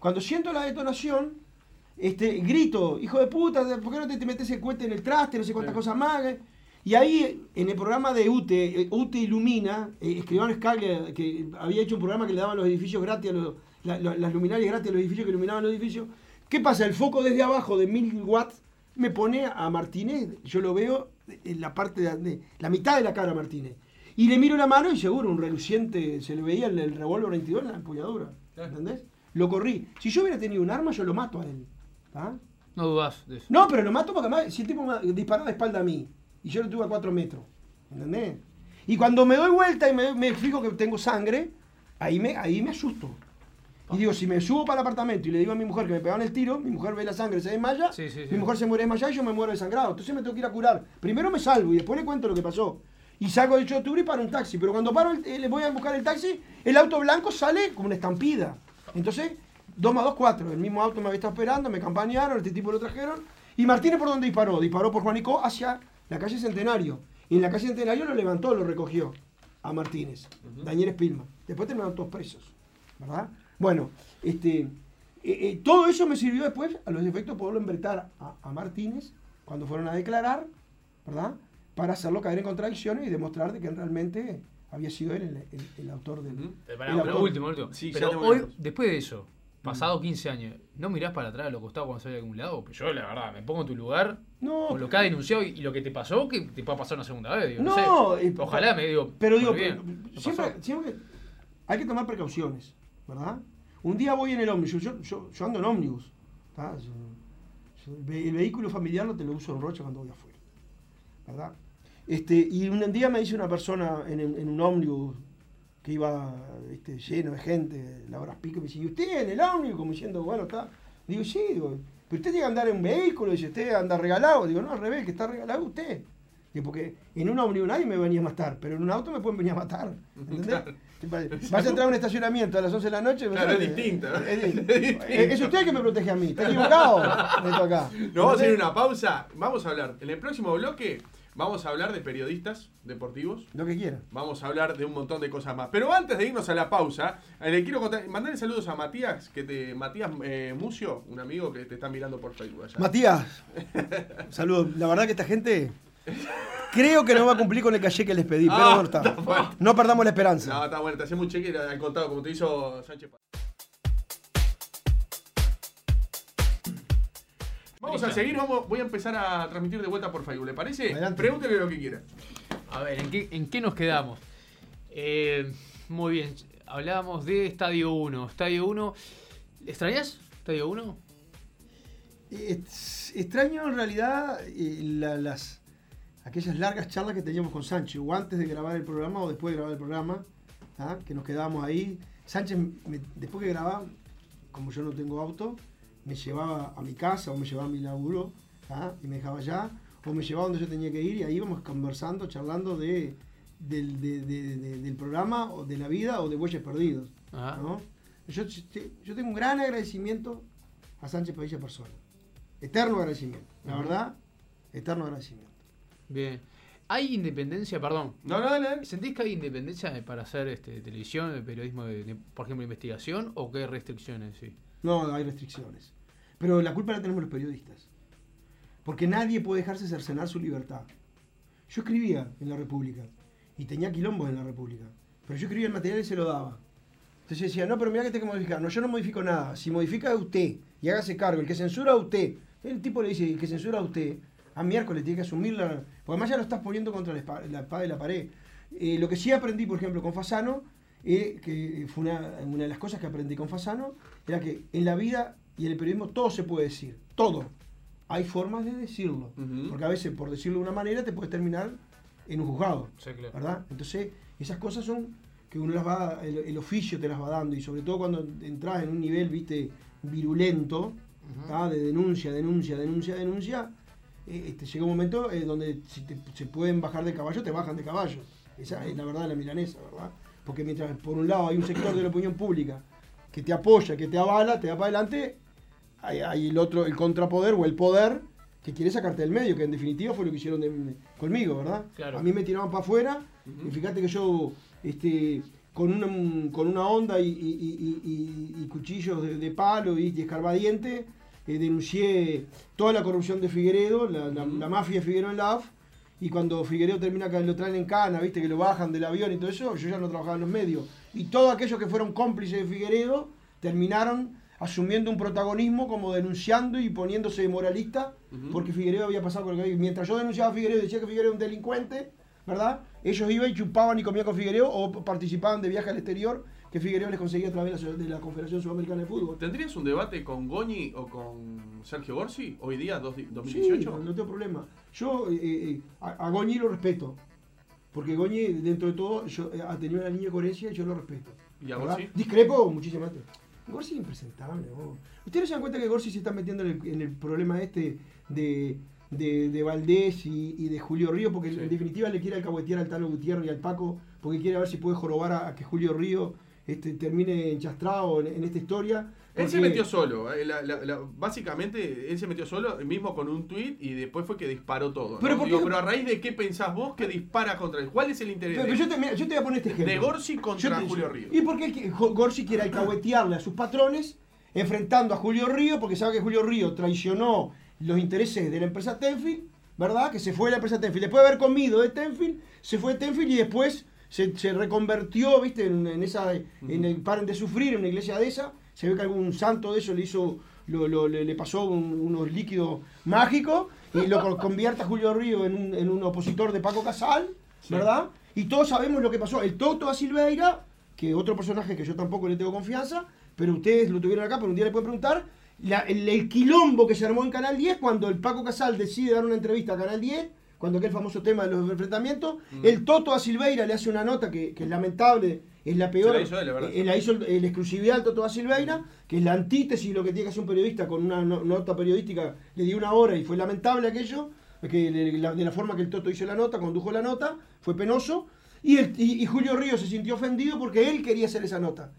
Cuando siento la detonación, este, grito, hijo de puta, ¿por qué no te, te metes el cohete en el traste? No sé cuántas Sí. cosas más. eh? Y ahí, en el programa de UTE, eh, UTE Ilumina, eh, Escribano Scaglia, que había hecho un programa que le daban los edificios gratis, a los- la- la- las luminarias gratis a los edificios que iluminaban los edificios. ¿Qué pasa? El foco desde abajo de 1000 watts me pone a Martínez, yo lo veo en la parte de, de- la mitad de la cara a Martínez. Y le miro la mano y seguro, un reluciente, se le veía el, el revólver 22 en la empuñadura. ¿Entendés? Lo corrí. Si yo hubiera tenido un arma, yo lo mato a él. ¿tá? No dudas de eso. No, pero lo mato porque además, si el tipo me disparó de espalda a mí y yo lo tuve a 4 metros. ¿Entendés? Y cuando me doy vuelta y me, me fijo que tengo sangre, ahí me, ahí me asusto. Y digo, si me subo para el apartamento y le digo a mi mujer que me pegaron el tiro, mi mujer ve la sangre, se desmaya, Sí, sí, sí. mi mujer se muere desmayada y yo me muero desangrado. Entonces me tengo que ir a curar. Primero me salvo y después le cuento lo que pasó. Y salgo de 8 de octubre y paro un taxi. Pero cuando paro, el- eh, le voy a buscar el taxi, el auto blanco sale como una estampida. Entonces, 2 más 2, 4. El mismo auto me había estado esperando, me campañaron, este tipo lo trajeron. Y Martínez por dónde disparó? Disparó por Juanico hacia la calle Centenario. Y en la calle Centenario lo levantó, lo recogió a Martínez, Daniel Spilman. Después terminaron todos presos. ¿Verdad? Bueno, este, eh, eh, todo eso me sirvió después, a los efectos, poderlo embretar a, a Martínez cuando fueron a declarar, ¿verdad? Para hacerlo caer en contradicciones y demostrar de que realmente había sido él el, el- el autor del. Eh, el pero último, último. Sí, pero hoy, después de eso, pasado 15 años, ¿no mirás para atrás a los costados cuando sale a algún lado? Pues yo, la verdad, me pongo en tu lugar, No, con lo que has denunciado y, y lo que te pasó, que te pueda pasar una segunda vez. Digo, no, No, sé. eh, Ojalá me digo. Pero digo, bien, pero siempre, hay que tomar precauciones, ¿verdad? Un día voy en el ómnibus, yo, yo, yo ando en ómnibus, el vehículo familiar no te lo uso en Rocha cuando voy afuera, ¿verdad? Este, y un día me dice una persona en, en un ómnibus, que iba ¿viste? lleno de gente, la hora pico, me dice, ¿y usted en el ómnibus? Como diciendo, bueno, está. Digo, sí, digo, pero usted tiene que andar en un vehículo, dice, usted anda regalado. Digo, no, al revés, que está regalado usted. Digo, porque en un ómnibus nadie me venía a matar, pero en un auto me pueden venir a matar. ¿Entendés? Claro. Vas a entrar a un estacionamiento a las 11 de la noche. Claro, es distinto, ¿no? Es, Es es- distinto. es usted que me protege a mí. Está equivocado. Acá. Nos vamos a ¿Entendés? una pausa. Vamos a hablar. En el próximo bloque vamos a hablar de periodistas deportivos. Lo que quiera. Vamos a hablar de un montón de cosas más. Pero antes de irnos a la pausa, eh, le quiero contar, mandarle saludos a Matías, que te, Matías eh, Mucio, un amigo que te está mirando por Facebook allá. Matías, saludos. La verdad que esta gente creo que no va a cumplir con el calle que les pedí, pero Ah, no está. No perdamos la esperanza. No, está bueno, te hacemos un cheque al contado, como te hizo Sánchez. Vamos a seguir, vamos, voy a empezar a transmitir de vuelta por Facebook, ¿le parece? Adelante. Pregúntele lo que quiera. A ver, ¿en qué, en qué nos quedamos? Eh, muy bien, hablábamos de Estadio 1. Estadio 1, ¿extrañas Estadio 1? Es- extraño en realidad eh, la- las aquellas largas charlas que teníamos con Sánchez, o antes de grabar el programa o después de grabar el programa, ¿ah? que nos quedábamos ahí. Sánchez, me- después que grababa, como yo no tengo auto, me llevaba a mi casa o me llevaba a mi laburo ¿ah? y me dejaba allá, o me llevaba donde yo tenía que ir y ahí íbamos conversando, charlando de, del, de- de- de- del programa o de la vida o de Bueyes Perdidos. Ajá. ¿no? Yo, yo tengo un gran agradecimiento a Sánchez Padilla persona. Eterno agradecimiento. La verdad, eterno agradecimiento. Bien. ¿Hay independencia, perdón? No, no, dale. ¿Sentís que hay independencia para hacer este, televisión, periodismo, de, de, por ejemplo, investigación, o qué restricciones? Sí. No, hay restricciones. Pero la culpa la tenemos los periodistas. Porque nadie puede dejarse cercenar su libertad. Yo escribía en la República y tenía quilombos en la República. Pero yo escribía el material y se lo daba. Entonces decía, no, pero mira que tengo que modificar. No, yo no modifico nada. Si modifica es usted y hágase cargo. El que censura a usted. El tipo le dice, el que censura a usted, a miércoles tiene que asumir la... Porque además ya lo estás poniendo contra la espada de la pared. Eh, lo que sí aprendí, por ejemplo, con Fasano, eh, que fue una, una de las cosas que aprendí con Fasano, era que en la vida y en el periodismo todo se puede decir. Todo. Hay formas de decirlo. Ujú. Porque a veces, por decirlo de una manera, te puedes terminar en un juzgado. Sí, claro. ¿verdad? Entonces, esas cosas son que uno las va, el, el oficio te las va dando y sobre todo cuando entras en un nivel, viste, virulento, de denuncia, denuncia, denuncia, denuncia, eh, este, llega un momento eh, donde si te- se pueden bajar de caballo, te bajan de caballo. Esa es la verdad de la milanesa, ¿verdad? Porque mientras por un lado hay un sector de la opinión pública que te apoya, que te avala, te da para adelante, hay, hay el otro, el contrapoder o el poder que quiere sacarte del medio, que en definitiva fue lo que hicieron de- conmigo, ¿verdad? Claro. A mí me tiraban para afuera, y fíjate que yo, este, con una, con una onda y, y- y- y- cuchillos de, de palo y, escarbadiente, eh, denuncié toda la corrupción de Figueredo, la, la- la mafia de Figueredo en la AF, y cuando Figueredo termina que lo traen en cana, viste, que lo bajan del avión y todo eso, yo ya no trabajaba en los medios. Y todos aquellos que fueron cómplices de Figueredo terminaron asumiendo un protagonismo como denunciando y poniéndose de moralista, Ujú. porque Figueredo había pasado por lo que había- Mientras yo denunciaba a Figueredo y decía que Figueredo era un delincuente, ¿verdad? Ellos iban y chupaban y comían con Figueredo o participaban de viajes al exterior que Figueredo les conseguía a través de la, de la Confederación Sudamericana de Fútbol. ¿Tendrías un debate con Goñi o con Sergio Gorsi hoy día, dos- Sí, 2018? no tengo problema. Yo eh, eh, a, a Goñi lo respeto. Porque Goñi, dentro de todo, yo, eh, ha tenido una línea de coherencia y yo lo respeto. ¿Y a. Gorsi? Discrepo muchísimo antes. Gorsi es impresentable. ¿no? ¿Ustedes no se dan cuenta que Gorsi se está metiendo en el, en el problema este de, de, de Valdés y, y de Julio Río? Porque Sí. en definitiva le quiere alcahuetear al Talo Gutiérrez y al Paco, porque quiere ver si puede jorobar a, a que Julio Río este, termine enchastrado en, en esta historia. Él se metió solo, eh, la- la- la- básicamente él se metió solo, mismo con un tuit y después fue que disparó todo. ¿no? Pero ¿por Digo, pero a raíz de qué pensás vos que dispara contra él? ¿Cuál es el interés Pero, de, pero yo, te, mira, yo te voy a poner este ejemplo. de Gorsi contra te- Julio Río? ¿Y por qué Gorsi quiere alcahuetearle a sus patrones enfrentando a Julio Río? Porque sabe que Julio Río traicionó los intereses de la empresa Tenfield, ¿verdad? Que se fue de la empresa Tenfield. Después de haber comido de Tenfield, se fue de Tenfield y después se, se reconvertió, ¿viste? En, en esa, en el Paren de Sufrir, en una iglesia de esa. Se ve que algún santo de eso le hizo, lo, lo- le, le pasó un- unos líquidos mágicos y lo con- convierte a Julio Río en un, en un opositor de Paco Casal, ¿verdad? Y todos sabemos lo que pasó. El Toto a Silveira, que otro personaje que yo tampoco le tengo confianza, pero ustedes lo tuvieron acá, pero un día le pueden preguntar, la- el, el quilombo que se armó en Canal 10 cuando el Paco Casal decide dar una entrevista a Canal 10, cuando aquel famoso tema de los enfrentamientos. Mm. El Toto a Silveira le hace una nota que, que es lamentable, es la peor. La hizo él, la verdad. eh, la hizo el, el exclusividad del Toto da Silveira, que es la antítesis de lo que tiene que hacer un periodista con una no- nota periodística, le dio una hora y fue lamentable aquello, que la- de la forma que el Toto hizo la nota, condujo la nota, fue penoso. Y, el- y- y Julio Ríos se sintió ofendido porque él quería hacer esa nota.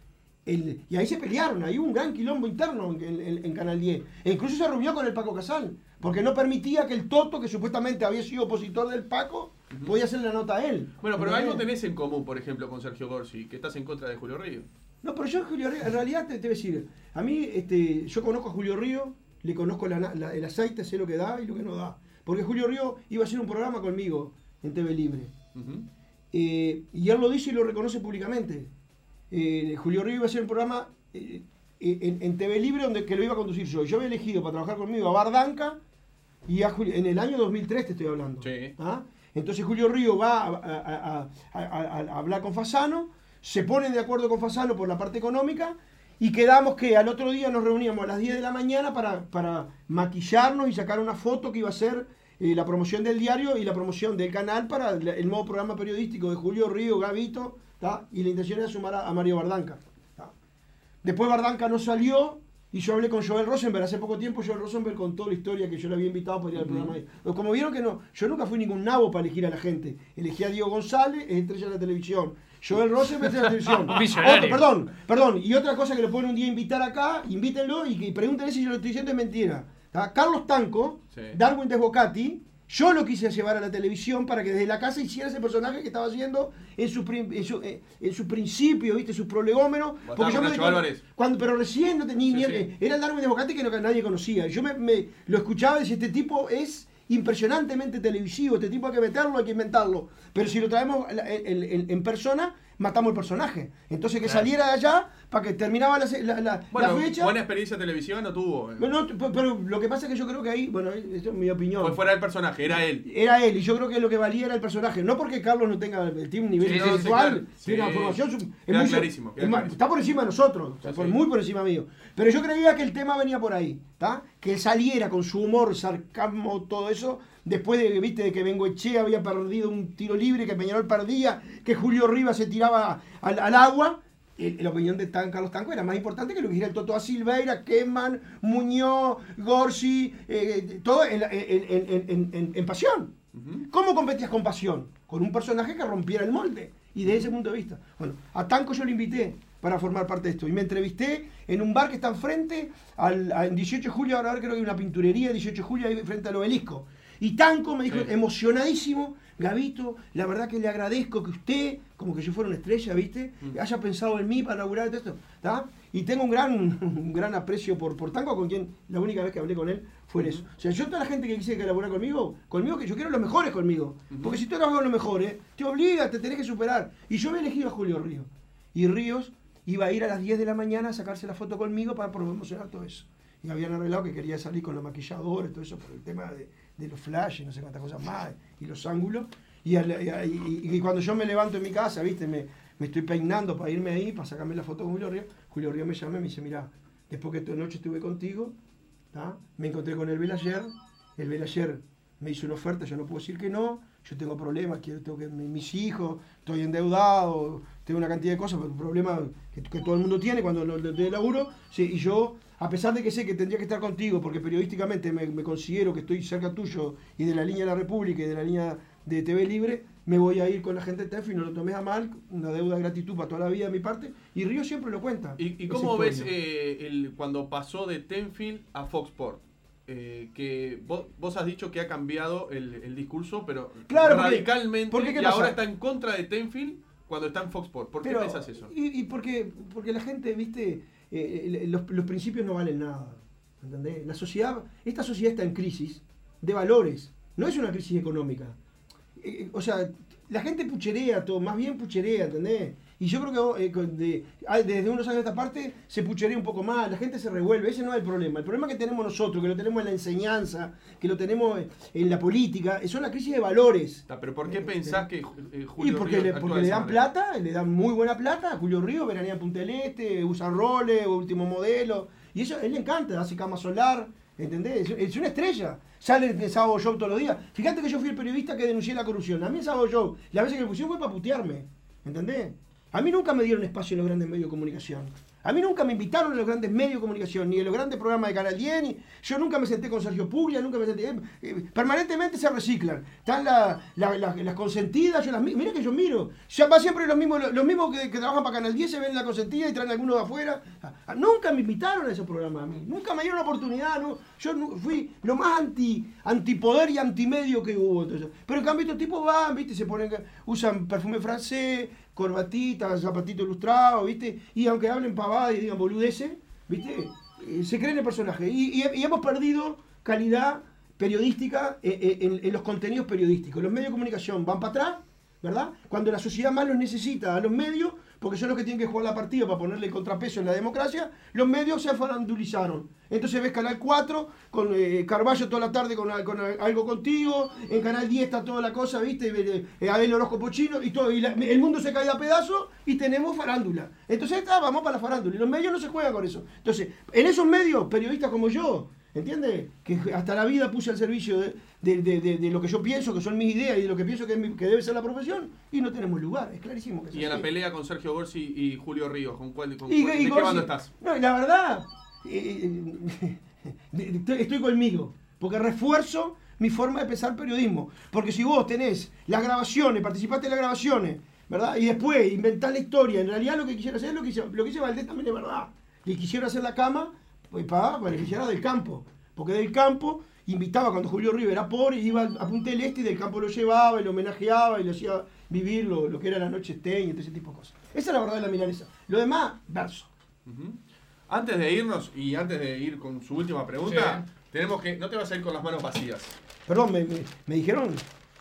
El- y ahí se pelearon, ahí hubo un gran quilombo interno en, en- en Canal 10. E incluso se reunió con el Paco Casal, porque no permitía que el Toto, que supuestamente había sido opositor del Paco, podía hacer la nota a él. Bueno, pero algo tenés en común, por ejemplo, con Sergio Gorsi, que estás en contra de Julio Río. No, pero yo Julio Río, en realidad te, te voy a decir, a mí este, yo conozco a Julio Río, le conozco la na- la- el aceite, sé lo que da y lo que no da. Porque Julio Río iba a hacer un programa conmigo en TV Libre. Eh, y él lo dice y lo reconoce públicamente. Eh, Julio Río iba a hacer un programa eh, eh, en, en TV Libre donde que lo iba a conducir yo. Yo había elegido para trabajar conmigo a Bardanca y a Julio- en el año 2003 te estoy hablando. Sí. ¿Ah? Entonces Julio Río va a, a- a- a- a- a hablar con Fasano, se ponen de acuerdo con Fasano por la parte económica y quedamos que al otro día nos reuníamos a las 10 de la mañana para, para maquillarnos y sacar una foto que iba a ser eh, la promoción del diario y la promoción del canal para el, el nuevo programa periodístico de Julio Río, Gavito, ¿tá? y la intención era sumar a, a Mario Bardanca. ¿tá? Después Bardanca no salió y yo hablé con Joel Rosenberg. Hace poco tiempo Joel Rosenberg contó la historia que yo le había invitado para ir al programa. Como vieron que no, yo nunca fui ningún nabo para elegir a la gente. Elegí a Diego González, es estrella de la televisión. Joel Rosenberg, estrella de la televisión. Otro- perdón, perdón. Y otra cosa que lo pueden un día invitar acá, invítenlo y que pregúntenle si yo lo estoy diciendo es mentira. ¿tá? Carlos Tanco, Sí. Darwin Desbocati, yo lo quise llevar a la televisión para que desde la casa hiciera ese personaje que estaba haciendo en su, en su, eh, en su principio, ¿viste? Su prolegómeno. Estaba con me cuando, pero recién no tenía Sí, ni- sí. era el Darwin Desbocati que, no- nadie conocía. Yo me, me- lo escuchaba y decía, este tipo es impresionantemente televisivo, este tipo hay que meterlo, hay que inventarlo. Pero si lo traemos en persona, matamos el personaje. Entonces que Claro. saliera de allá para que terminaba la, la- la- Bueno, la fecha. buena experiencia televisiva no tuvo. eh. No, pero lo que pasa es que yo creo que ahí, bueno, esto es mi opinión. Fue fuera del personaje, era él. Era él, y yo creo que lo que valía era el personaje. No porque Carlos no tenga, tiene un nivel Sí, sí, sí, tiene una formación. es muy- clarísimo, es clarísimo. Está por encima de nosotros, o sea, por- muy por encima mío. Pero yo creía que el tema venía por ahí, ¿está? Que él saliera con su humor, sarcasmo, todo eso. Después de, viste, de que Bengoechea había perdido un tiro libre, que Peñarol perdía, que Julio Rivas se tiraba al, al agua. el- la opinión de Tan Carlos Tanco era más importante que lo que dijera el Toto da Silveira, Keman, Muñoz, Gorsi, eh, todo en, en- en- en- en- en pasión. ¿Cómo competías con pasión? Con un personaje que rompiera el molde. Y desde ese punto de vista. Bueno, a Tanco yo lo invité para formar parte de esto. Y me entrevisté en un bar que está enfrente, al, a- en 18 de julio, ahora creo que hay una pinturería, 18 de julio, ahí frente al obelisco. Y Tanco me dijo, Sí. emocionadísimo, Gavito, la verdad que le agradezco que usted, como que yo fuera una estrella, ¿viste? Mm. Haya pensado en mí para inaugurar todo esto. ¿tá? Y tengo un gran, un gran aprecio por, por Tanco, con quien la única vez que hablé con él fue en eso. O sea, yo toda la gente que quise que laburar conmigo, conmigo que yo quiero los mejores conmigo. Porque si tú eres los mejores, te obliga, te tenés que superar. Y yo había elegido a Julio Ríos. Y Ríos iba a ir a las 10 de la mañana a sacarse la foto conmigo para promocionar todo eso. Y habían arreglado que quería salir con los maquilladores, todo eso, por el tema de, de los flashes, no sé cuántas cosas más, y los ángulos. Y, y- y- y cuando yo me levanto en mi casa, ¿viste? Me, estoy peinando para irme ahí, para sacarme la foto con Julio Ríos. Julio Ríos me llama y me dice, mira, después que esta noche estuve contigo, ¿tá? me encontré con el Belayer, el Belayer me hizo una oferta, yo no puedo decir que no, yo tengo problemas, quiero, tengo mis hijos, estoy endeudado, tengo una cantidad de cosas, pero problemas que, que todo el mundo tiene cuando lo de laburo, sí, y yo, a pesar de que sé que tendría que estar contigo, porque periodísticamente me, me considero que estoy cerca tuyo y de la línea de la República y de la línea de TV Libre, me voy a ir con la gente de TEF y no lo tomes a mal, una deuda de gratitud para toda la vida de mi parte, y Río siempre lo cuenta. ¿Y, cómo ves eh, el, cuando pasó de Tenfield a Fox Sport? Eh, que vos, vos has dicho que ha cambiado el, el discurso, pero Claro, radicalmente, porque ¿qué y pasa? ahora está en contra de Tenfield cuando está en Fox Sport. ¿Por qué Pero- pensás eso? Y, y porque, porque la gente, viste, eh, eh, los, los principios no valen nada. ¿Entendés? La sociedad, esta sociedad está en crisis de valores, no es una crisis económica. Eh, o sea, la gente pucherea todo, más bien pucherea, ¿entendés? Y yo creo que eh, de- ah, desde unos años a esta parte se pucherea un poco más, la gente se revuelve, ese no es el problema. El problema que tenemos nosotros, que lo tenemos en la enseñanza, que lo tenemos en- en la política, son la crisis de valores. Pero ¿por qué Eh, pensás que eh, Julio Y porque, Ríos le, porque le dan plata, le dan muy buena plata. Julio Río veranea en Punta del Este, usa roles, último modelo. Y eso, a él le encanta, hace cama solar, ¿entendés? Es, una estrella. Sale el sábado show todos los días. Fíjate que yo fui el periodista que denuncié la corrupción. A mí el sábado show, las veces que me pusieron fue para putearme, ¿entendés? A mí nunca me dieron espacio en los grandes medios de comunicación. A mí nunca me invitaron a los grandes medios de comunicación, ni en los grandes programas de Canal 10, ni- yo nunca me senté con Sergio Puglia, nunca me senté... eh, eh, permanentemente se reciclan. Están la- la- la- las consentidas, yo las mi- Mira que yo miro. Va siempre los mismos, los mismos que, trabajan para Canal 10 se ven en la consentida y traen algunos de afuera. Ah, ah, nunca me invitaron a esos programas a mí. Nunca me dieron la oportunidad. no. yo fui lo más anti, antipoder y antimedio que hubo. Pero en cambio estos tipos van, ¿viste? Se ponen, usan perfume francés, corbatita, zapatito ilustrado, ¿viste? Y aunque hablen pavadas y digan boludeces, ¿viste? Eh, se creen el personaje. Y, y- hemos perdido calidad periodística eh, eh, en, en los contenidos periodísticos. Los medios de comunicación van para atrás, ¿verdad? Cuando la sociedad más los necesita a los medios, porque son los que tienen que jugar la partida para ponerle contrapeso en la democracia, los medios se farandulizaron. Entonces ves Canal 4 con eh, Carballo toda la tarde con, algo contigo, en Canal 10 está toda la cosa, ¿viste? Eh, Abel Horóscopo Chino y todo, y la- el mundo se cae a pedazos y tenemos farándula. Entonces ah, vamos para la farándula. Y los medios no se juegan con eso. Entonces, en esos medios, periodistas como yo, ¿Entiendes? Que hasta la vida puse al servicio de, de- de- de- lo que yo pienso, que son mis ideas y de lo que pienso que, mi- que debe ser la profesión, y no tenemos lugar, es clarísimo que Y en la pelea con Sergio Gorsi y Julio Ríos, ¿con cuál, con Y- cuál- y ¿de qué bando estás? No, la verdad, eh, de- estoy, estoy conmigo, porque refuerzo mi forma de pensar periodismo. Porque si vos tenés las grabaciones, participaste en las grabaciones, ¿verdad? Y después inventás la historia, en realidad lo que quisiera hacer es lo que hizo, lo que hizo Valdés también es verdad. Y quisiera hacer la cama pues, para beneficiar del campo. Porque del campo invitaba cuando Julio River era pobre, iba a Punta del Este y del campo lo llevaba y lo homenajeaba y lo hacía vivir lo, lo que era la noche stein y todo ese tipo de cosas. Esa es la verdad de la milanesa. Lo demás, verso. Antes de irnos y antes de ir con su última pregunta, Sí. tenemos que. No te vas a ir con las manos vacías. Perdón, me, me- me dijeron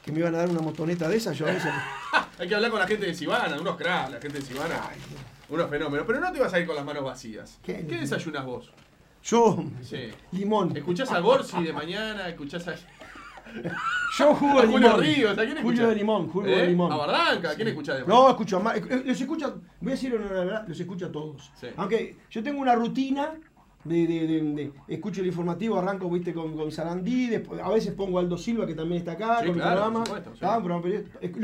que me iban a dar una motoneta de esas. Yo a veces. Hay que hablar con la gente de Sibana, unos cracks, la gente de Sibana. Unos fenómenos. Pero no te vas a ir con las manos vacías. ¿Qué? ¿Qué, desayunas vos? Yo, Sí. limón. ¿Escuchás a Gorsi de mañana? ¿Escuchás a, Yo jugo de Julio limón. Ríos? ¿A quién escuchás? Julio de limón, Julio ¿Eh? de limón. ¿A Barranca? ¿Quién escuchás de No, escucho a más. Los escucho, voy a decir una verdad, los escucho a todos. Sí. Aunque yo tengo una rutina de, de- de- de- escucho el informativo, arranco, viste, con, con Sarandí, después- a veces pongo Aldo Silva, que también está acá, Sí, con mi claro, programa. sí. Ah,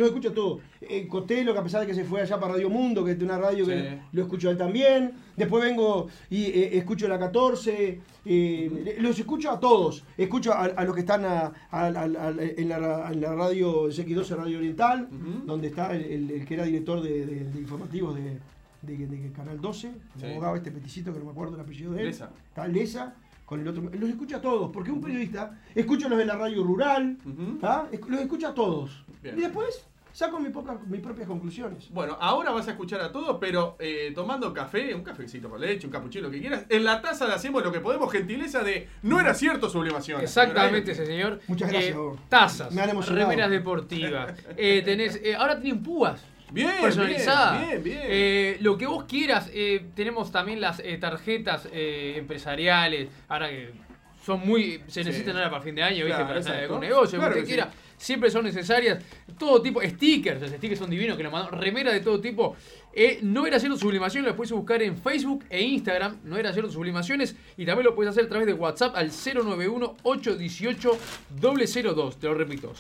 escucho todos. Eh, Cotelo, que a pesar de que se fue allá para Radio Mundo, que es una radio Sí. que lo escucho a él también. Después vengo y eh, escucho la 14. eh, Los escucho a todos. Escucho a, a los que están a- en, la, en la radio CX12 Radio Oriental, donde está el, el- el que era director de informativos de, de- de Canal 12, el Sí. abogado este peticito que no me acuerdo el apellido de él. Lesa. Está Lesa, con el otro. Los escucho a todos, porque un periodista, escucho los de la radio rural, los escucho a todos. Bien. Y después saco mi poca- mis propias conclusiones. Bueno, ahora vas a escuchar a todos, pero eh, tomando café, un cafecito con leche, un capuchino, lo que quieras. En la taza le hacemos lo que podemos, gentileza de no era cierto sublimación. Exactamente, ese señor. Muchas gracias, Eh, vos. tazas, Me remeras deportivas. Eh, tenés, eh, ahora tienen púas. Bien, personalizadas. bien, bien, bien. Eh, lo que vos quieras. eh, tenemos también las eh, tarjetas empresariales. Ahora que son muy. Se Sí. necesitan ahora para fin de año, ¿viste? Claro, Para hacer algún negocio, Claro lo que que quiera. sí. Siempre son necesarias. Todo tipo. Stickers. Los stickers son divinos que lo mandan. Remera de todo tipo. No era cierto sublimación. Lo puedes buscar en Facebook e Instagram. No era cierto sublimaciones. Y también lo puedes hacer a través de WhatsApp al 091-818-002. Te lo repito.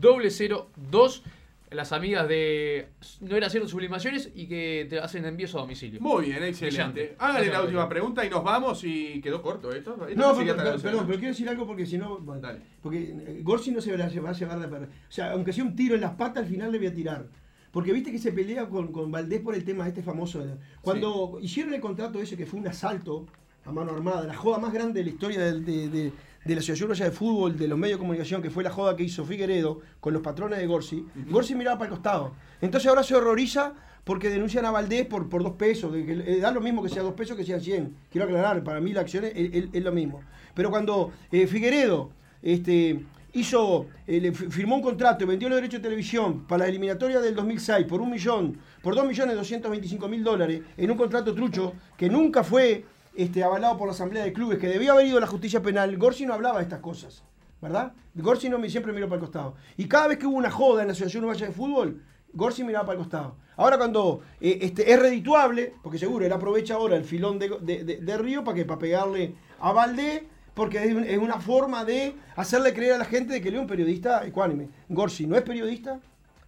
091-818-002 las amigas de No era cierto sublimaciones y que te hacen envíos a domicilio. Muy bien, excelente. Háganle la última pregunta y nos vamos y quedó corto esto. Esto No, pero, pero- perdón, pero quiero decir algo porque si no. bueno, Dale. Porque eh, Gorsi no se va a llevar, de perder. O sea, aunque sea un tiro en las patas, al final le voy a tirar. Porque viste que se pelea con, con Valdés por el tema este famoso. de- Cuando hicieron el contrato ese que fue un asalto a mano armada, la joda más grande de la historia de- de la Asociación Uruguaya de Fútbol, de los medios de comunicación, que fue la joda que hizo Figueredo con los patrones de Gorsi, Gorsi miraba para el costado. Entonces ahora se horroriza porque denuncian a Valdés por, por dos pesos, de que eh, da lo mismo que sea dos pesos que sean 100. Quiero aclarar, para mí la acción es, es- es lo mismo. Pero cuando eh, Figueredo este, hizo, eh, le fi- firmó un contrato y vendió los derechos de televisión para la eliminatoria del 2006 por un millón, por 2.225.000 dólares, en un contrato trucho que nunca fue este, avalado por la Asamblea de Clubes, que debió haber ido a la justicia penal, Gorsi no hablaba de estas cosas, ¿verdad? Gorsi no siempre miró para el costado. Y cada vez que hubo una joda en la Asociación Uruguaya de Fútbol, Gorsi miraba para el costado. Ahora cuando eh, este, es redituable, porque seguro él aprovecha ahora el filón de, de- Río para que para pegarle a Valdés, porque es, un- es una forma de hacerle creer a la gente de que él es un periodista ecuánime. Gorsi no es periodista,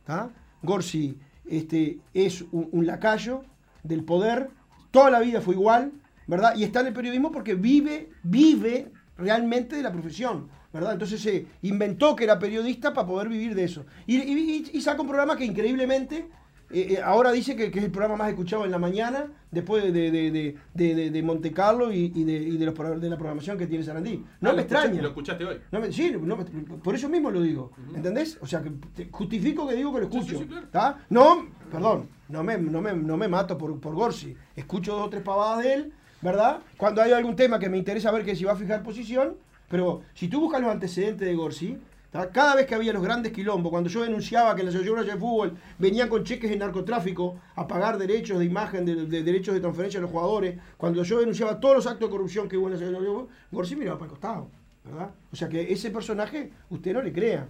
¿tá? Gorsi este, es un lacayo del poder, toda la vida fue igual, ¿verdad? Y está en el periodismo porque vive, vive realmente de la profesión, ¿verdad? Entonces se inventó que era periodista para poder vivir de eso. Y, y- y- saca un programa que increíblemente eh, eh, ahora dice que, que es el programa más escuchado en la mañana, después de, de, de, de- Monte Carlo y, y de, y de los de la programación que tiene Sarandí. No Ah, me lo extraña. Lo escuchaste hoy. No me- sí, no me- por eso mismo lo digo. ¿Entendés? O sea, que te- justifico que digo que lo Sí, sí, escucho. sí, claro. ¿tá? No, perdón, no me, no me, no me mato por, por Gorsi. Escucho dos o tres pavadas de él, ¿verdad? Cuando hay algún tema que me interesa ver que si va a fijar posición, pero si tú buscas los antecedentes de Gorsi, cada vez que había los grandes quilombos, cuando yo denunciaba que la Asociación de Fútbol venían con cheques de narcotráfico a pagar derechos de imagen, de, de derechos de transferencia a los jugadores, cuando yo denunciaba todos los actos de corrupción que hubo en la Asociación de Fútbol, Gorsi miraba para el costado. ¿verdad? O sea que ese personaje usted no le crea,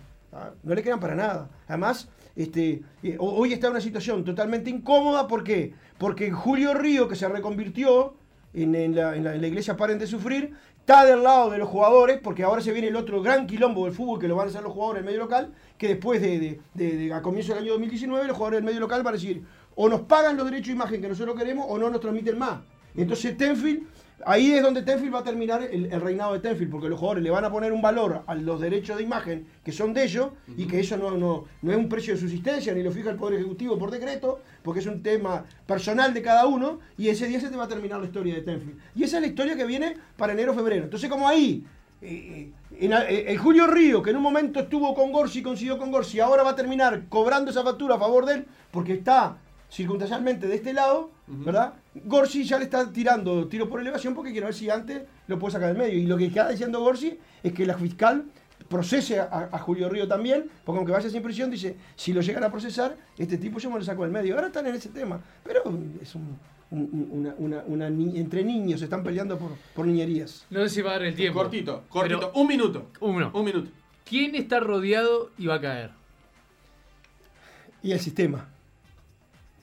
no le crean para nada. Además, este, eh, ho- hoy está en una situación totalmente incómoda, ¿por qué? Porque Julio Río, que se reconvirtió en, la iglesia Paren de Sufrir, está del lado de los jugadores, porque ahora se viene el otro gran quilombo del fútbol que lo van a hacer los jugadores del medio local, que después de, de- de- de- a comienzo del año 2019 los jugadores del medio local van a decir, o nos pagan los derechos de imagen que nosotros queremos, o no nos transmiten más. Entonces Tenfield, ahí es donde Tenfield va a terminar el, el reinado de Tenfield, porque los jugadores le van a poner un valor a los derechos de imagen que son de ellos y que eso no, no, no es un precio de subsistencia, ni lo fija el Poder Ejecutivo por decreto, porque es un tema personal de cada uno, y ese día se te va a terminar la historia de Tenfield. Y esa es la historia que viene para enero-febrero. Entonces como ahí... eh, en a- eh, el Julio Río, que en un momento estuvo con Gorsi, consiguió con Gorsi, ahora va a terminar cobrando esa factura a favor de él, porque está circunstancialmente de este lado, ¿verdad? Gorsi ya le está tirando tiro por elevación porque quiere ver si antes lo puede sacar del medio. Y lo que está diciendo Gorsi es que la fiscal procese a, a Julio Río también, porque aunque vaya sin prisión, dice, si lo llegan a procesar, este tipo yo me lo saco del medio. Ahora están en ese tema, pero es un, un- una, una- una ni- entre niños, se están peleando por, por niñerías. No sé si va a dar el tiempo. Cortito, cortito. Pero un minuto. uno. Un minuto. ¿Quién está rodeado y va a caer? Y el sistema.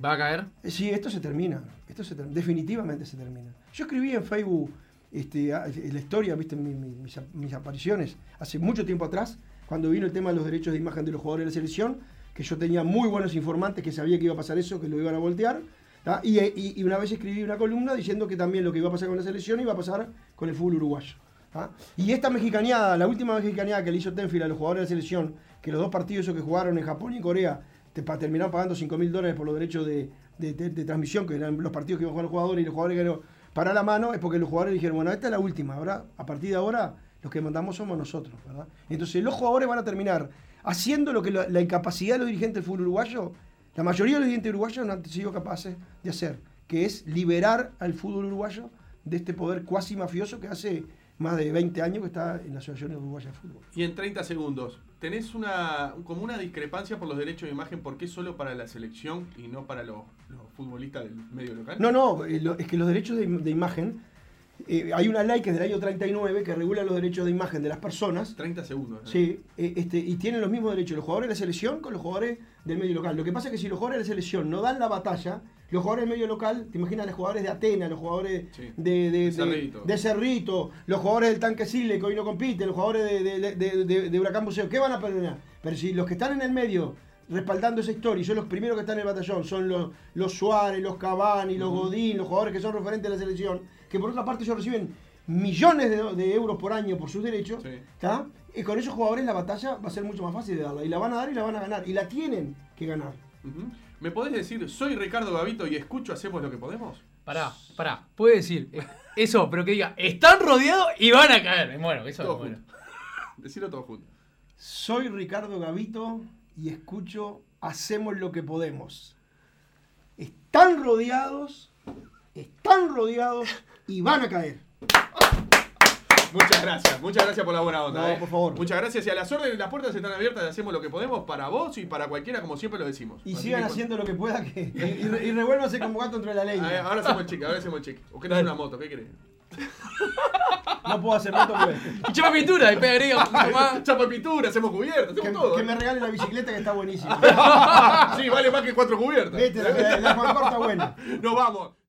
¿Va a caer? Eh, Sí, esto se termina. Esto se ter- definitivamente se termina. Yo escribí en Facebook este, a- la historia, viste, mi- mi- mis, mis apariciones hace mucho tiempo atrás, cuando vino el tema de los derechos de imagen de los jugadores de la selección, que yo tenía muy buenos informantes que sabía que iba a pasar eso, que lo iban a voltear. eh, y- una vez escribí una columna diciendo que también lo que iba a pasar con la selección iba a pasar con el fútbol uruguayo. Y esta mexicaneada, la última mexicaneada que le hizo Tenfield a los jugadores de la selección, que los dos partidos esos que jugaron en Japón y Corea, te terminaron pagando 5 mil dólares por los derechos de, de- de- de transmisión, que eran los partidos que iban a jugar los jugadores y los jugadores que no para la mano, es porque los jugadores dijeron, bueno, esta es la última, ahora, a partir de ahora, los que mandamos somos nosotros, ¿verdad? Entonces los jugadores van a terminar haciendo lo que la, la incapacidad de los dirigentes del fútbol uruguayo, la mayoría de los dirigentes uruguayos no han sido capaces de hacer, que es liberar al fútbol uruguayo de este poder cuasi mafioso que hace más de 20 años que está en la Asociación Uruguaya de Fútbol. Y en 30 segundos, ¿tenés una como una discrepancia por los derechos de imagen? ¿Por qué solo para la selección y no para los, los futbolistas del medio local? No, no, eh, es que los derechos de, de imagen, eh, hay una ley que es del año 39 que regula los derechos de imagen de las personas. 30 segundos. ¿no? Sí, eh, este, y tienen los mismos derechos los jugadores de la selección con los jugadores del medio local. Lo que pasa es que si los jugadores de la selección no dan la batalla, los jugadores del medio local, te imaginas los jugadores de Atenas, los jugadores Sí. de, Cerrito. de Cerrito, los jugadores del Tanque Sile que hoy no compiten, los jugadores de, de- de- de- de Huracán Buceo, ¿qué van a perder? Pero si los que están en el medio respaldando esa historia y son los primeros que están en el batallón, son los, los Suárez, los Cavani, los Godín, los jugadores que son referentes de la selección, que por otra parte ellos reciben millones de, de euros por año por sus derechos, Sí. ¿está? Y con esos jugadores la batalla va a ser mucho más fácil de darla. Y la van a dar y la van a ganar. Y la tienen que ganar. Ujú. ¿Me podés decir, soy Ricardo Gavito y escucho Hacemos lo que podemos? Pará, pará. Puede decir eh, eso, pero que diga, están rodeados y van a caer. Bueno, eso Todo es bueno. junto. Decirlo todo junto. Soy Ricardo Gavito y escucho Hacemos lo que podemos. Están rodeados, están rodeados y van a caer. Muchas gracias, muchas gracias por la buena onda. No, eh. por favor. Muchas gracias y a las órdenes, las puertas están abiertas Hacemos lo que podemos para vos y para cualquiera, como siempre lo decimos. Y Así sigan que- haciendo lo que puedan que, y, y, re- y revuélvanse como gato entre la leña. Ahora hacemos el cheque, ahora hacemos el cheque. O querés una moto, ¿qué querés? no puedo hacer moto porque... Y chapa pintura, y pega agrega más. Chapa pintura, hacemos cubierta, hacemos Que, todo. que me regale la bicicleta que está buenísima. sí, vale más que cuatro cubiertas. Vete, la, la, Corta buena. Nos vamos.